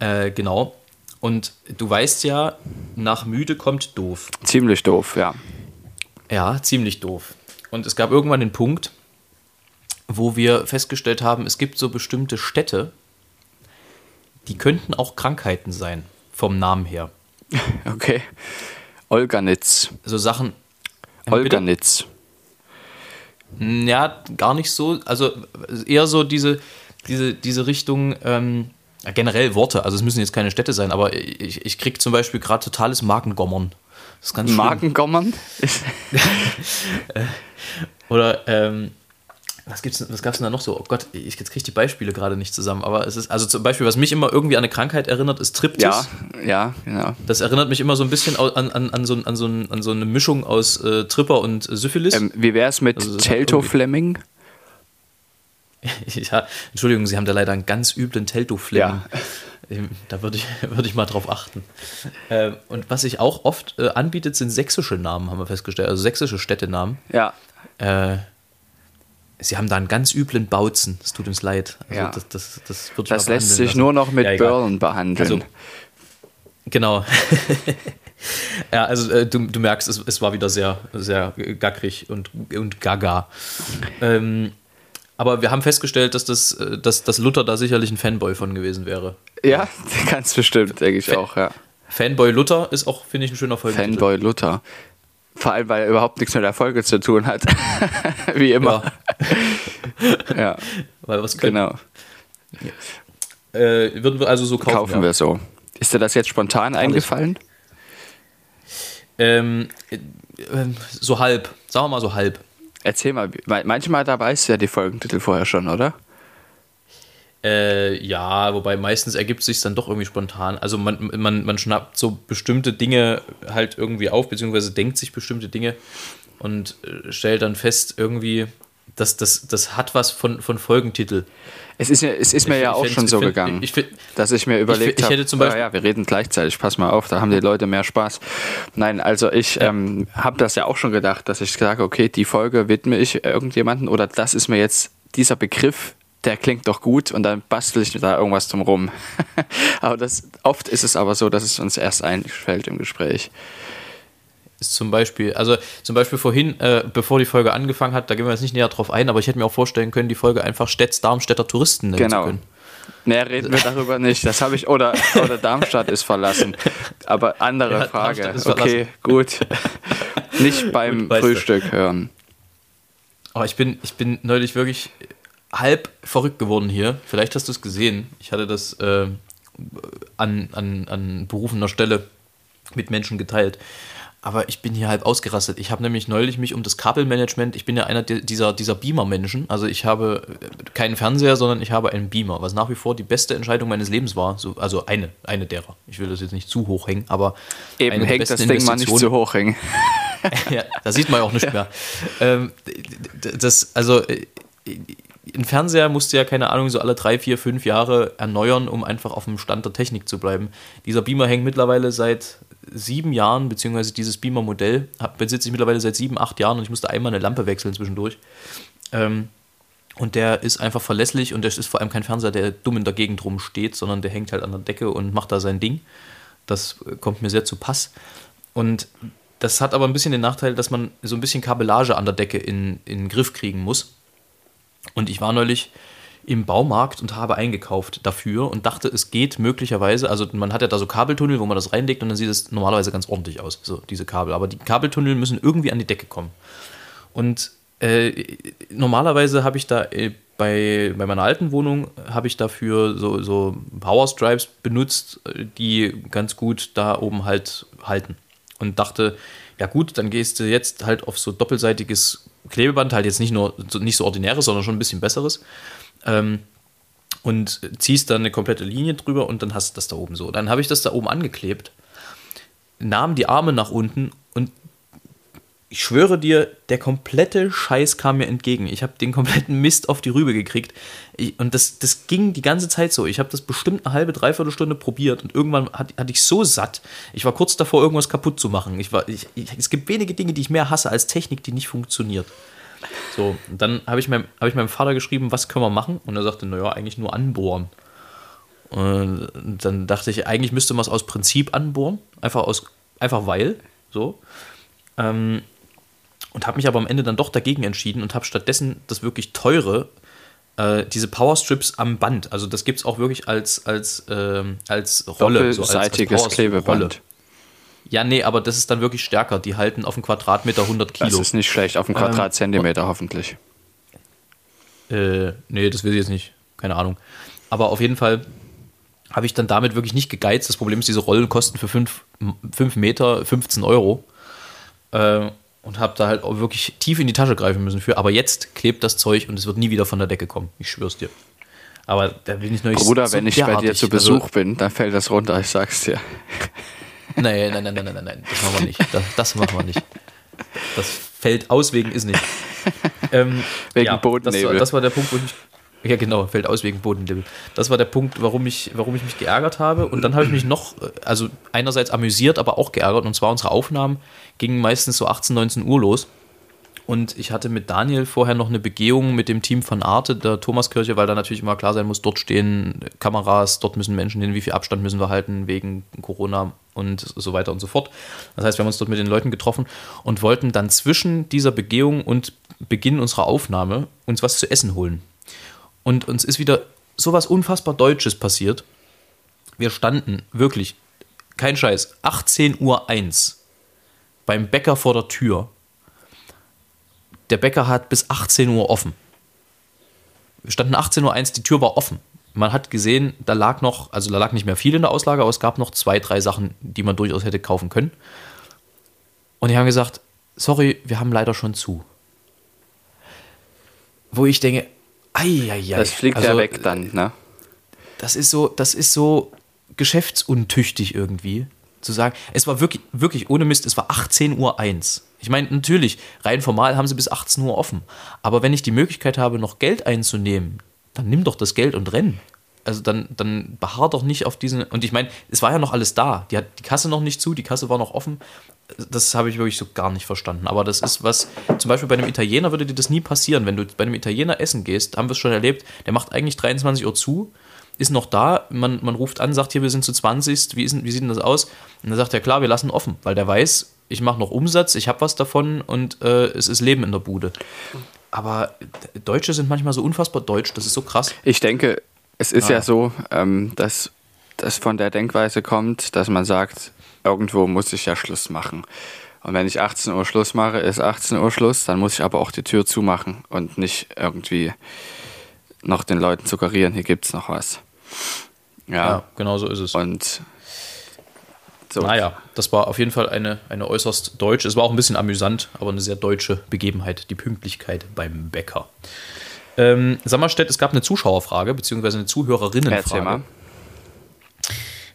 Äh, genau. Und du weißt ja, nach müde kommt doof. Ziemlich doof, ja. Ja, ziemlich doof. Und es gab irgendwann den Punkt, wo wir festgestellt haben, es gibt so bestimmte Städte, die könnten auch Krankheiten sein, vom Namen her. Okay. Olganitz. So Sachen. Olganitz. Ja, gar nicht so. Also eher so diese, diese, diese Richtung. Ähm, generell Worte, also es müssen jetzt keine Städte sein, aber ich, ich kriege zum Beispiel gerade totales Markengommern. Das ist ganz Markengommern? Oder ähm, was gibt's, was gab's denn da noch so? Oh Gott, ich, jetzt kriege ich die Beispiele gerade nicht zusammen, aber es ist, also zum Beispiel, was mich immer irgendwie an eine Krankheit erinnert, ist Triptis. Ja, ja, genau. Das erinnert mich immer so ein bisschen an, an, an, so, an, so, an so eine Mischung aus äh, Tripper und Syphilis. Ähm, wie wäre es mit also, Telto Fleming? ja, Entschuldigung, Sie haben da leider einen ganz üblen Telto-Fleming. Ja. Ähm, da würde ich, würd ich mal drauf achten. Äh, und was sich auch oft äh, anbietet, sind sächsische Namen, haben wir festgestellt. Also sächsische Städtenamen. Ja. Äh, Sie haben da einen ganz üblen Bautzen. Es tut uns leid. Also ja. Das, das, das, das lässt sich lassen. nur noch mit ja, Börlen behandeln. Also, genau. ja, also äh, du, du merkst, es, es war wieder sehr, sehr gackrig und, und gaga. Ähm, aber wir haben festgestellt, dass, das, äh, dass, dass Luther da sicherlich ein Fanboy von gewesen wäre. Ja, ganz bestimmt, denke ich Fan auch, ja. Fanboy Luther ist auch, finde ich, ein schöner Folge. Fanboy Luther. Vor allem, weil er überhaupt nichts mit der Folge zu tun hat. Wie immer. Ja. ja. Weil was können. Genau. Äh, würden wir also so kaufen? Kaufen ja. wir so. Ist dir das jetzt spontan Kann eingefallen? Ähm, äh, so halb. Sagen wir mal so halb. Erzähl mal, manchmal da weißt du ja die Folgentitel vorher schon, oder? Äh, ja, wobei meistens ergibt es sich dann doch irgendwie spontan. Also man, man, man schnappt so bestimmte Dinge halt irgendwie auf, beziehungsweise denkt sich bestimmte Dinge und äh, stellt dann fest, irgendwie, dass das, das hat was von, von Folgentitel. Es ist, es ist mir ich, ja auch schon so gegangen, dass ich mir überlegt habe, ja, ja, wir reden gleichzeitig, pass mal auf, da haben die Leute mehr Spaß. Nein, also ich ja. ähm, habe das ja auch schon gedacht, dass ich sage, okay, die Folge widme ich irgendjemanden oder das ist mir jetzt dieser Begriff, der klingt doch gut und dann bastel ich da irgendwas drum rum. aber das, oft ist es aber so, dass es uns erst einfällt im Gespräch ist zum Beispiel, also zum Beispiel vorhin, äh, bevor die Folge angefangen hat, da gehen wir jetzt nicht näher drauf ein, aber ich hätte mir auch vorstellen können, die Folge einfach Städts Darmstädter Touristen nennen genau. zu können. Mehr reden wir darüber nicht. Das habe ich, oder, oder Darmstadt ist verlassen. Aber andere ja, Frage. Okay, gut. Nicht beim Frühstück das. hören. Aber ich bin, ich bin neulich wirklich halb verrückt geworden hier. Vielleicht hast du es gesehen. Ich hatte das äh, an, an, an berufener Stelle mit Menschen geteilt. Aber ich bin hier halb ausgerastet. Ich habe nämlich neulich mich um das Kabelmanagement, ich bin ja einer dieser, dieser Beamer-Menschen. Also ich habe keinen Fernseher, sondern ich habe einen Beamer, was nach wie vor die beste Entscheidung meines Lebens war. So, also eine, eine derer. Ich will das jetzt nicht zu hoch hängen, aber. Eben hängt das Ding mal nicht zu hoch hängen. ja, da sieht man ja auch nicht mehr. Ähm, das, also äh, ein Fernseher musst du ja, keine Ahnung, so alle drei, vier, fünf Jahre erneuern, um einfach auf dem Stand der Technik zu bleiben. Dieser Beamer hängt mittlerweile seit sieben Jahren, beziehungsweise dieses Beamer-Modell besitze ich mittlerweile seit sieben, acht Jahren und ich musste einmal eine Lampe wechseln zwischendurch. Ähm, und der ist einfach verlässlich und das ist vor allem kein Fernseher, der dumm in der Gegend rumsteht, sondern der hängt halt an der Decke und macht da sein Ding. Das kommt mir sehr zu Pass. Und das hat aber ein bisschen den Nachteil, dass man so ein bisschen Kabellage an der Decke in, in den Griff kriegen muss. Und ich war neulich im Baumarkt und habe eingekauft dafür und dachte, es geht möglicherweise, also man hat ja da so Kabeltunnel, wo man das reinlegt und dann sieht es normalerweise ganz ordentlich aus, so diese Kabel. Aber die Kabeltunnel müssen irgendwie an die Decke kommen. Und äh, normalerweise habe ich da äh, bei, bei meiner alten Wohnung habe ich dafür so, so Power Stripes benutzt, die ganz gut da oben halt halten. Und dachte, ja gut, dann gehst du jetzt halt auf so doppelseitiges Klebeband, halt jetzt nicht nur nicht so ordinäres, sondern schon ein bisschen besseres ähm, und ziehst dann eine komplette Linie drüber und dann hast du das da oben so. Dann habe ich das da oben angeklebt, nahm die Arme nach unten und ich schwöre dir, der komplette Scheiß kam mir entgegen. Ich habe den kompletten Mist auf die Rübe gekriegt. Ich, und das, das ging die ganze Zeit so. Ich habe das bestimmt eine halbe, dreiviertel Stunde probiert und irgendwann hatte, hatte ich so satt. Ich war kurz davor, irgendwas kaputt zu machen. Ich war, ich, ich, es gibt wenige Dinge, die ich mehr hasse als Technik, die nicht funktioniert. So, und dann habe ich, meinem, hab ich meinem Vater geschrieben, was können wir machen? Und er sagte, naja, eigentlich nur anbohren. Und dann dachte ich, eigentlich müsste man es aus Prinzip anbohren. Einfach aus, einfach weil. So. Ähm, und habe mich aber am Ende dann doch dagegen entschieden und habe stattdessen das wirklich teure, äh, diese Powerstrips am Band. Also das gibt es auch wirklich als, als, ähm, als Rolle. So als, als Klebeband. Ja, nee, aber das ist dann wirklich stärker. Die halten auf dem Quadratmeter 100 Kilo. Das ist nicht schlecht, auf dem Quadratzentimeter ähm, hoffentlich. Äh, nee, das will ich jetzt nicht. Keine Ahnung. Aber auf jeden Fall habe ich dann damit wirklich nicht gegeizt. Das Problem ist, diese Rollen kosten für 5 Meter 15 Euro. Äh, und habe da halt auch wirklich tief in die Tasche greifen müssen für. Aber jetzt klebt das Zeug und es wird nie wieder von der Decke kommen. Ich schwör's dir. Aber da bin ich noch nicht Bruder, so wenn ich bei dir zu Besuch also, bin, dann fällt das runter, ich sag's dir. Nein, nein, nein, nein, nein, nein, das machen wir nicht. Das, das machen wir nicht. Das fällt aus wegen ist nicht. Ähm, wegen ja, Bodennebel. Das, das, war der Punkt, wo ich. Ja, genau, fällt aus wegen Bodennebel. Das war der Punkt, warum ich, warum ich mich geärgert habe. Und dann habe ich mich noch, also einerseits amüsiert, aber auch geärgert. Und zwar unsere Aufnahmen gingen meistens so 18, 19 Uhr los. Und ich hatte mit Daniel vorher noch eine Begehung mit dem Team von Arte, der Thomaskirche, weil da natürlich immer klar sein muss, dort stehen Kameras, dort müssen Menschen hin, wie viel Abstand müssen wir halten wegen Corona und so weiter und so fort. Das heißt, wir haben uns dort mit den Leuten getroffen und wollten dann zwischen dieser Begehung und Beginn unserer Aufnahme uns was zu essen holen. Und uns ist wieder sowas unfassbar Deutsches passiert. Wir standen wirklich, kein Scheiß, 18.01 Uhr beim Bäcker vor der Tür der Bäcker hat bis 18 Uhr offen. Wir standen 18.01 Uhr, die Tür war offen. Man hat gesehen, da lag noch, also da lag nicht mehr viel in der Auslage, aber es gab noch zwei, drei Sachen, die man durchaus hätte kaufen können. Und die haben gesagt, sorry, wir haben leider schon zu. Wo ich denke, ei, Das fliegt also, ja weg dann, ne? Das ist so, das ist so geschäftsuntüchtig irgendwie zu sagen. Es war wirklich, wirklich ohne Mist, es war 18.01 Uhr. Ich meine, natürlich, rein formal haben sie bis 18 Uhr offen. Aber wenn ich die Möglichkeit habe, noch Geld einzunehmen, dann nimm doch das Geld und renn. Also dann, dann beharr doch nicht auf diesen. Und ich meine, es war ja noch alles da. Die hat die Kasse noch nicht zu, die Kasse war noch offen. Das habe ich wirklich so gar nicht verstanden. Aber das ist was, zum Beispiel bei einem Italiener würde dir das nie passieren. Wenn du bei einem Italiener essen gehst, haben wir es schon erlebt, der macht eigentlich 23 Uhr zu, ist noch da, man, man ruft an, sagt hier, wir sind zu 20, wie, ist, wie sieht denn das aus? Und dann sagt er, klar, wir lassen offen, weil der weiß, ich mache noch Umsatz, ich habe was davon und äh, es ist Leben in der Bude. Aber Deutsche sind manchmal so unfassbar deutsch, das ist so krass. Ich denke, es ist ah. ja so, ähm, dass das von der Denkweise kommt, dass man sagt, irgendwo muss ich ja Schluss machen. Und wenn ich 18 Uhr Schluss mache, ist 18 Uhr Schluss, dann muss ich aber auch die Tür zumachen und nicht irgendwie noch den Leuten suggerieren, hier gibt es noch was. Ja. ja, genau so ist es. Und So. Naja, das war auf jeden Fall eine, eine äußerst deutsche, es war auch ein bisschen amüsant, aber eine sehr deutsche Begebenheit, die Pünktlichkeit beim Bäcker. Ähm, Sammerstedt, es gab eine Zuschauerfrage, beziehungsweise eine Zuhörerinnenfrage.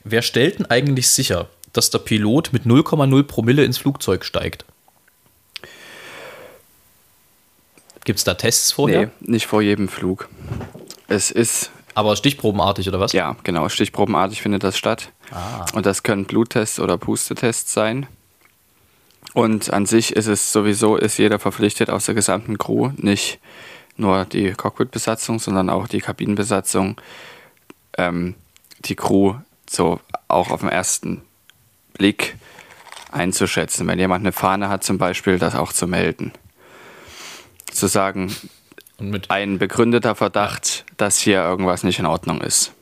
Wer stellt denn eigentlich sicher, dass der Pilot mit 0,0 Promille ins Flugzeug steigt? Gibt es da Tests vorher? Nee, nicht vor jedem Flug. Es ist. Aber stichprobenartig oder was? Ja, genau. Stichprobenartig findet das statt. Ah. Und das können Bluttests oder Pustetests sein. Und an sich ist es sowieso, ist jeder verpflichtet aus der gesamten Crew, nicht nur die Cockpit-Besatzung, sondern auch die Kabinenbesatzung, ähm, die Crew so auch auf den ersten Blick einzuschätzen. Wenn jemand eine Fahne hat zum Beispiel, das auch zu melden. Zu sagen, ein begründeter Verdacht, dass hier irgendwas nicht in Ordnung ist,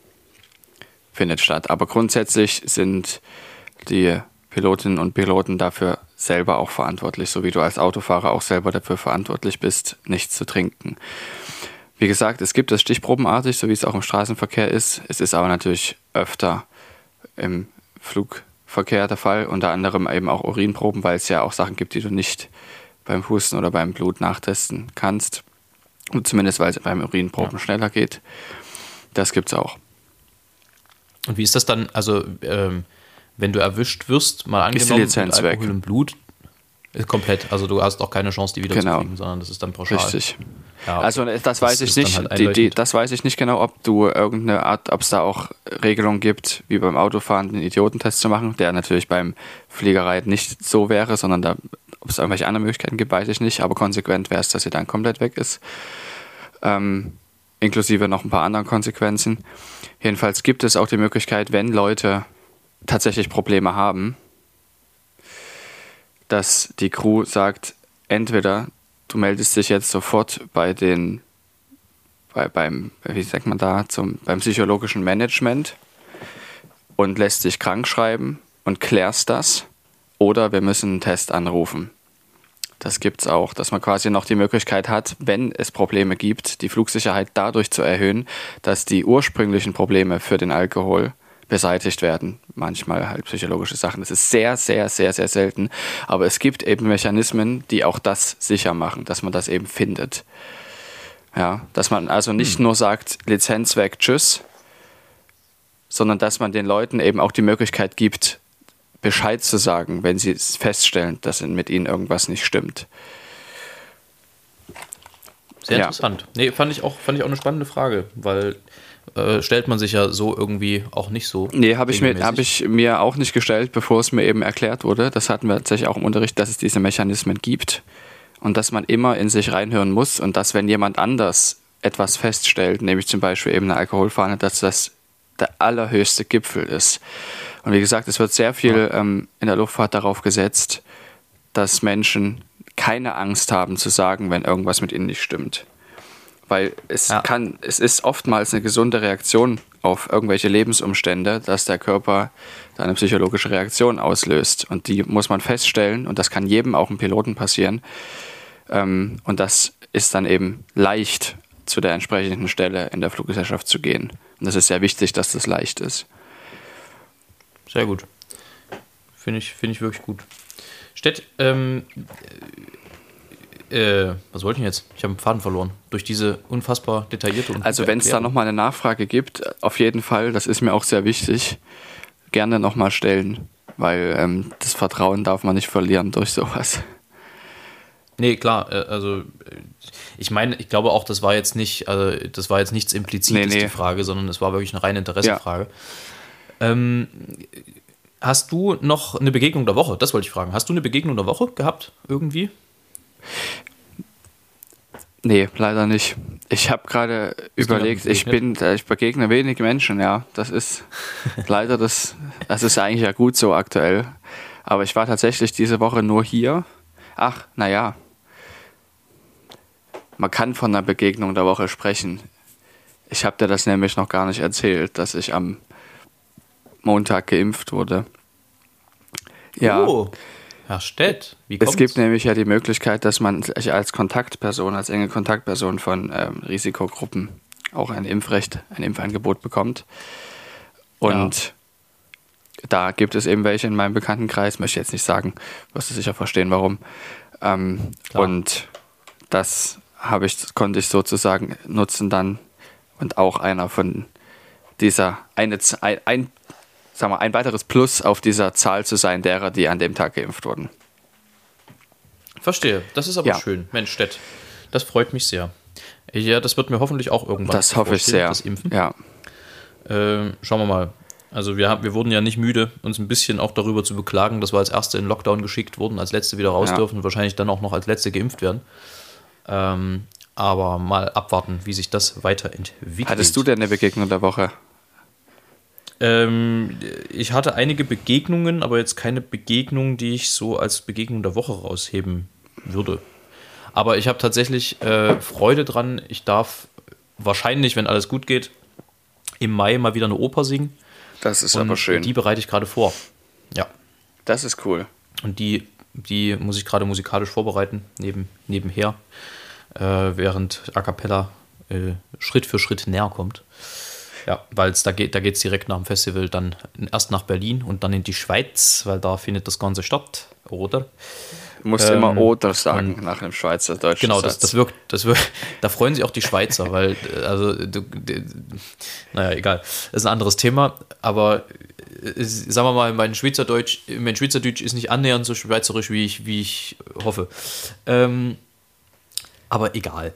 findet statt. Aber grundsätzlich sind die Pilotinnen und Piloten dafür selber auch verantwortlich, so wie du als Autofahrer auch selber dafür verantwortlich bist, nichts zu trinken. Wie gesagt, es gibt das stichprobenartig, so wie es auch im Straßenverkehr ist. Es ist aber natürlich öfter im Flugverkehr der Fall, unter anderem eben auch Urinproben, weil es ja auch Sachen gibt, die du nicht beim Husten oder beim Blut nachtesten kannst. Und zumindest weil es beim Urinproben ja. schneller geht. Das gibt es auch. Und wie ist das dann? Also ähm, wenn du erwischt wirst, mal angenommen mit Alkohol weg. im Blut, ist komplett. Also du hast auch keine Chance, die wieder genau. zu kriegen, sondern das ist dann pauschal. Richtig. Ja, also das weiß das ich nicht. Halt die, die, das weiß ich nicht genau, ob du irgendeine Art, ob es da auch Regelungen gibt, wie beim Autofahren den Idiotentest zu machen, der natürlich beim Fliegerei nicht so wäre, sondern da, ob es irgendwelche anderen Möglichkeiten gibt, weiß ich nicht. Aber konsequent wäre es, dass sie dann komplett weg ist. Ähm, inklusive noch ein paar anderen Konsequenzen. Jedenfalls gibt es auch die Möglichkeit, wenn Leute tatsächlich Probleme haben, dass die Crew sagt, entweder du meldest dich jetzt sofort bei den, bei, beim, wie sagt man da, zum, beim psychologischen Management und lässt dich krank schreiben und klärst das, oder wir müssen einen Test anrufen. Das gibt es auch, dass man quasi noch die Möglichkeit hat, wenn es Probleme gibt, die Flugsicherheit dadurch zu erhöhen, dass die ursprünglichen Probleme für den Alkohol beseitigt werden. Manchmal halt psychologische Sachen. Das ist sehr, sehr, sehr, sehr selten. Aber es gibt eben Mechanismen, die auch das sicher machen, dass man das eben findet. Ja, dass man also nicht hm. nur sagt, Lizenz weg, tschüss, sondern dass man den Leuten eben auch die Möglichkeit gibt, Bescheid zu sagen, wenn sie feststellen, dass mit ihnen irgendwas nicht stimmt. Sehr interessant. Ja. Nee, fand ich, auch, fand ich auch eine spannende Frage, weil äh, stellt man sich ja so irgendwie auch nicht so. Nee, habe ich, mir, hab ich mir auch nicht gestellt, bevor es mir eben erklärt wurde. Das hatten wir tatsächlich auch im Unterricht, dass es diese Mechanismen gibt und dass man immer in sich reinhören muss und dass, wenn jemand anders etwas feststellt, nämlich zum Beispiel eben eine Alkoholfahne, dass das der allerhöchste Gipfel ist. Und wie gesagt, es wird sehr viel ähm, in der Luftfahrt darauf gesetzt, dass Menschen keine Angst haben zu sagen, wenn irgendwas mit ihnen nicht stimmt. Weil es ja. kann, es ist oftmals eine gesunde Reaktion auf irgendwelche Lebensumstände, dass der Körper eine psychologische Reaktion auslöst. Und die muss man feststellen, und das kann jedem, auch im Piloten passieren. Ähm, und das ist dann eben leicht, zu der entsprechenden Stelle in der Fluggesellschaft zu gehen. Und das ist sehr wichtig, dass das leicht ist. Sehr gut. Finde ich, find ich wirklich gut. Stett, ähm, äh, was wollte ich jetzt? Ich habe den Faden verloren. Durch diese unfassbar detaillierte und Also wenn es da nochmal eine Nachfrage gibt, auf jeden Fall, das ist mir auch sehr wichtig, gerne nochmal stellen, weil ähm, das Vertrauen darf man nicht verlieren durch sowas. Nee, klar, äh, also ich meine, ich glaube auch, das war jetzt nicht, also das war jetzt nichts implizites, nee, nee. die Frage, sondern es war wirklich eine reine Interessefrage. Ja. Ähm, hast du noch eine Begegnung der Woche? Das wollte ich fragen. Hast du eine Begegnung der Woche gehabt, irgendwie? Nee, leider nicht. Ich habe gerade überlegt, ich bin, ich begegne wenig Menschen, ja. Das ist leider das, das ist eigentlich ja gut so aktuell. Aber ich war tatsächlich diese Woche nur hier. Ach, naja. Man kann von einer Begegnung der Woche sprechen. Ich habe dir das nämlich noch gar nicht erzählt, dass ich am Montag geimpft wurde. Ja. Oh. Herr Stett, wie kommt's? Es gibt nämlich ja die Möglichkeit, dass man sich als Kontaktperson, als enge Kontaktperson von ähm, Risikogruppen auch ein Impfrecht, ein Impfangebot bekommt. Und ja. da gibt es eben welche in meinem Bekanntenkreis, möchte ich jetzt nicht sagen, wirst du sicher verstehen, warum. Ähm, und das habe ich, konnte ich sozusagen nutzen dann und auch einer von dieser, eine, ein, ein, sagen wir, ein weiteres Plus auf dieser Zahl zu sein, derer, die an dem Tag geimpft wurden. Verstehe, das ist aber ja. schön. Mensch, Stett, das freut mich sehr. Ja, das wird mir hoffentlich auch irgendwann. Das hoffe ich sehr. Das Impfen. Ja. Äh, schauen wir mal. Also wir, haben, wir wurden ja nicht müde, uns ein bisschen auch darüber zu beklagen, dass wir als Erste in Lockdown geschickt wurden, als Letzte wieder raus ja. dürfen und wahrscheinlich dann auch noch als Letzte geimpft werden. Ähm, aber mal abwarten, wie sich das weiterentwickelt. Hattest du denn eine Begegnung der Woche? Ähm, ich hatte einige Begegnungen, aber jetzt keine Begegnung, die ich so als Begegnung der Woche rausheben würde. Aber ich habe tatsächlich äh, Freude dran. Ich darf wahrscheinlich, wenn alles gut geht, im Mai mal wieder eine Oper singen. Das ist und aber schön. Die bereite ich gerade vor. Ja. Das ist cool. Und die, die muss ich gerade musikalisch vorbereiten, neben, nebenher, äh, während A Cappella äh, Schritt für Schritt näher kommt. Ja, weil da geht da geht's direkt nach dem Festival dann erst nach Berlin und dann in die Schweiz, weil da findet das Ganze statt, oder? Du musst ähm, immer oder sagen nach einem Schweizer Deutsch. Genau, das, das, wirkt, das wirkt, da freuen sich auch die Schweizer, weil, also, du, du, naja, egal. Das ist ein anderes Thema, aber äh, sagen wir mal, mein Schweizerdeutsch, mein Schweizerdeutsch ist nicht annähernd so schweizerisch, wie ich, wie ich hoffe. Ähm, aber egal.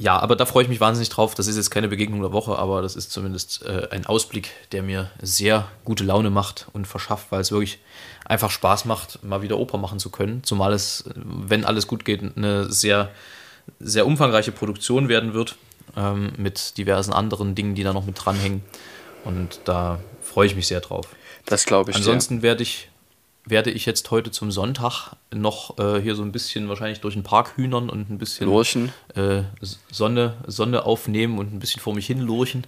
Ja, aber da freue ich mich wahnsinnig drauf. Das ist jetzt keine Begegnung der Woche, aber das ist zumindest äh, ein Ausblick, der mir sehr gute Laune macht und verschafft, weil es wirklich einfach Spaß macht, mal wieder Oper machen zu können. Zumal es, wenn alles gut geht, eine sehr, sehr umfangreiche Produktion werden wird ähm, mit diversen anderen Dingen, die da noch mit dranhängen. Und da freue ich mich sehr drauf. Das glaube ich. Ansonsten werde ich werde ich jetzt heute zum Sonntag noch äh, hier so ein bisschen wahrscheinlich durch den Park hühnern und ein bisschen lurchen. Äh, Sonne, Sonne aufnehmen und ein bisschen vor mich hin lurchen.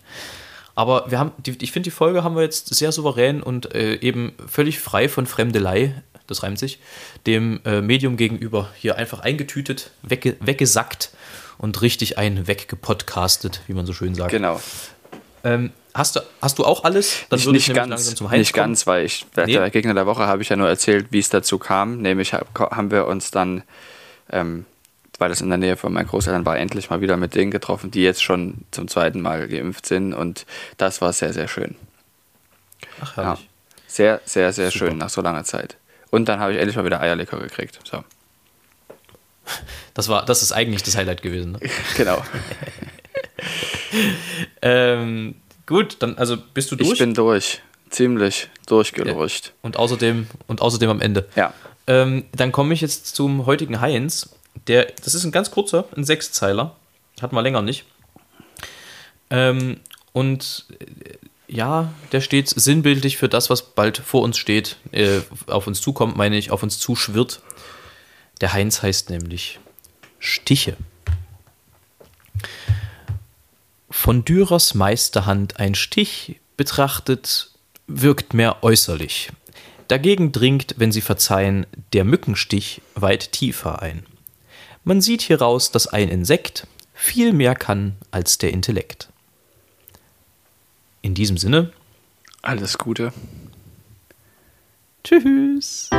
Aber wir haben, die, ich finde, die Folge haben wir jetzt sehr souverän und äh, eben völlig frei von Fremdelei, das reimt sich, dem äh, Medium gegenüber hier einfach eingetütet, wegge, weggesackt und richtig ein weggepodcastet, wie man so schön sagt. Genau. Ähm, Hast du, hast du auch alles? Dann würde ich nicht ganz, zum Heinz Nicht kommen. ganz, weil ich, nee. der Gegner der Woche habe ich ja nur erzählt, wie es dazu kam. Nämlich haben wir uns dann, ähm, weil das in der Nähe von meinen Großeltern war, endlich mal wieder mit denen getroffen, die jetzt schon zum zweiten Mal geimpft sind. Und das war sehr, sehr schön. Ach, herrlich. Ja, sehr, sehr, sehr Super. schön nach so langer Zeit. Und dann habe ich endlich mal wieder Eierlikör gekriegt. So. Das, war, das ist eigentlich das Highlight gewesen. Ne? genau. ähm, Gut, dann also bist du durch? Ich bin durch. Ziemlich durchgelurcht. Ja. Und außerdem und außerdem am Ende. Ja. Ähm, dann komme ich jetzt zum heutigen Heinz. Der, das ist ein ganz kurzer, ein Sechszeiler. Hatten wir länger nicht. Ähm, und äh, ja, der steht sinnbildlich für das, was bald vor uns steht, äh, auf uns zukommt, meine ich, auf uns zuschwirrt. Der Heinz heißt nämlich Stiche. Von Dürers Meisterhand ein Stich betrachtet, wirkt mehr äußerlich. Dagegen dringt, wenn Sie verzeihen, der Mückenstich weit tiefer ein. Man sieht hieraus, dass ein Insekt viel mehr kann als der Intellekt. In diesem Sinne. Alles Gute. Tschüss.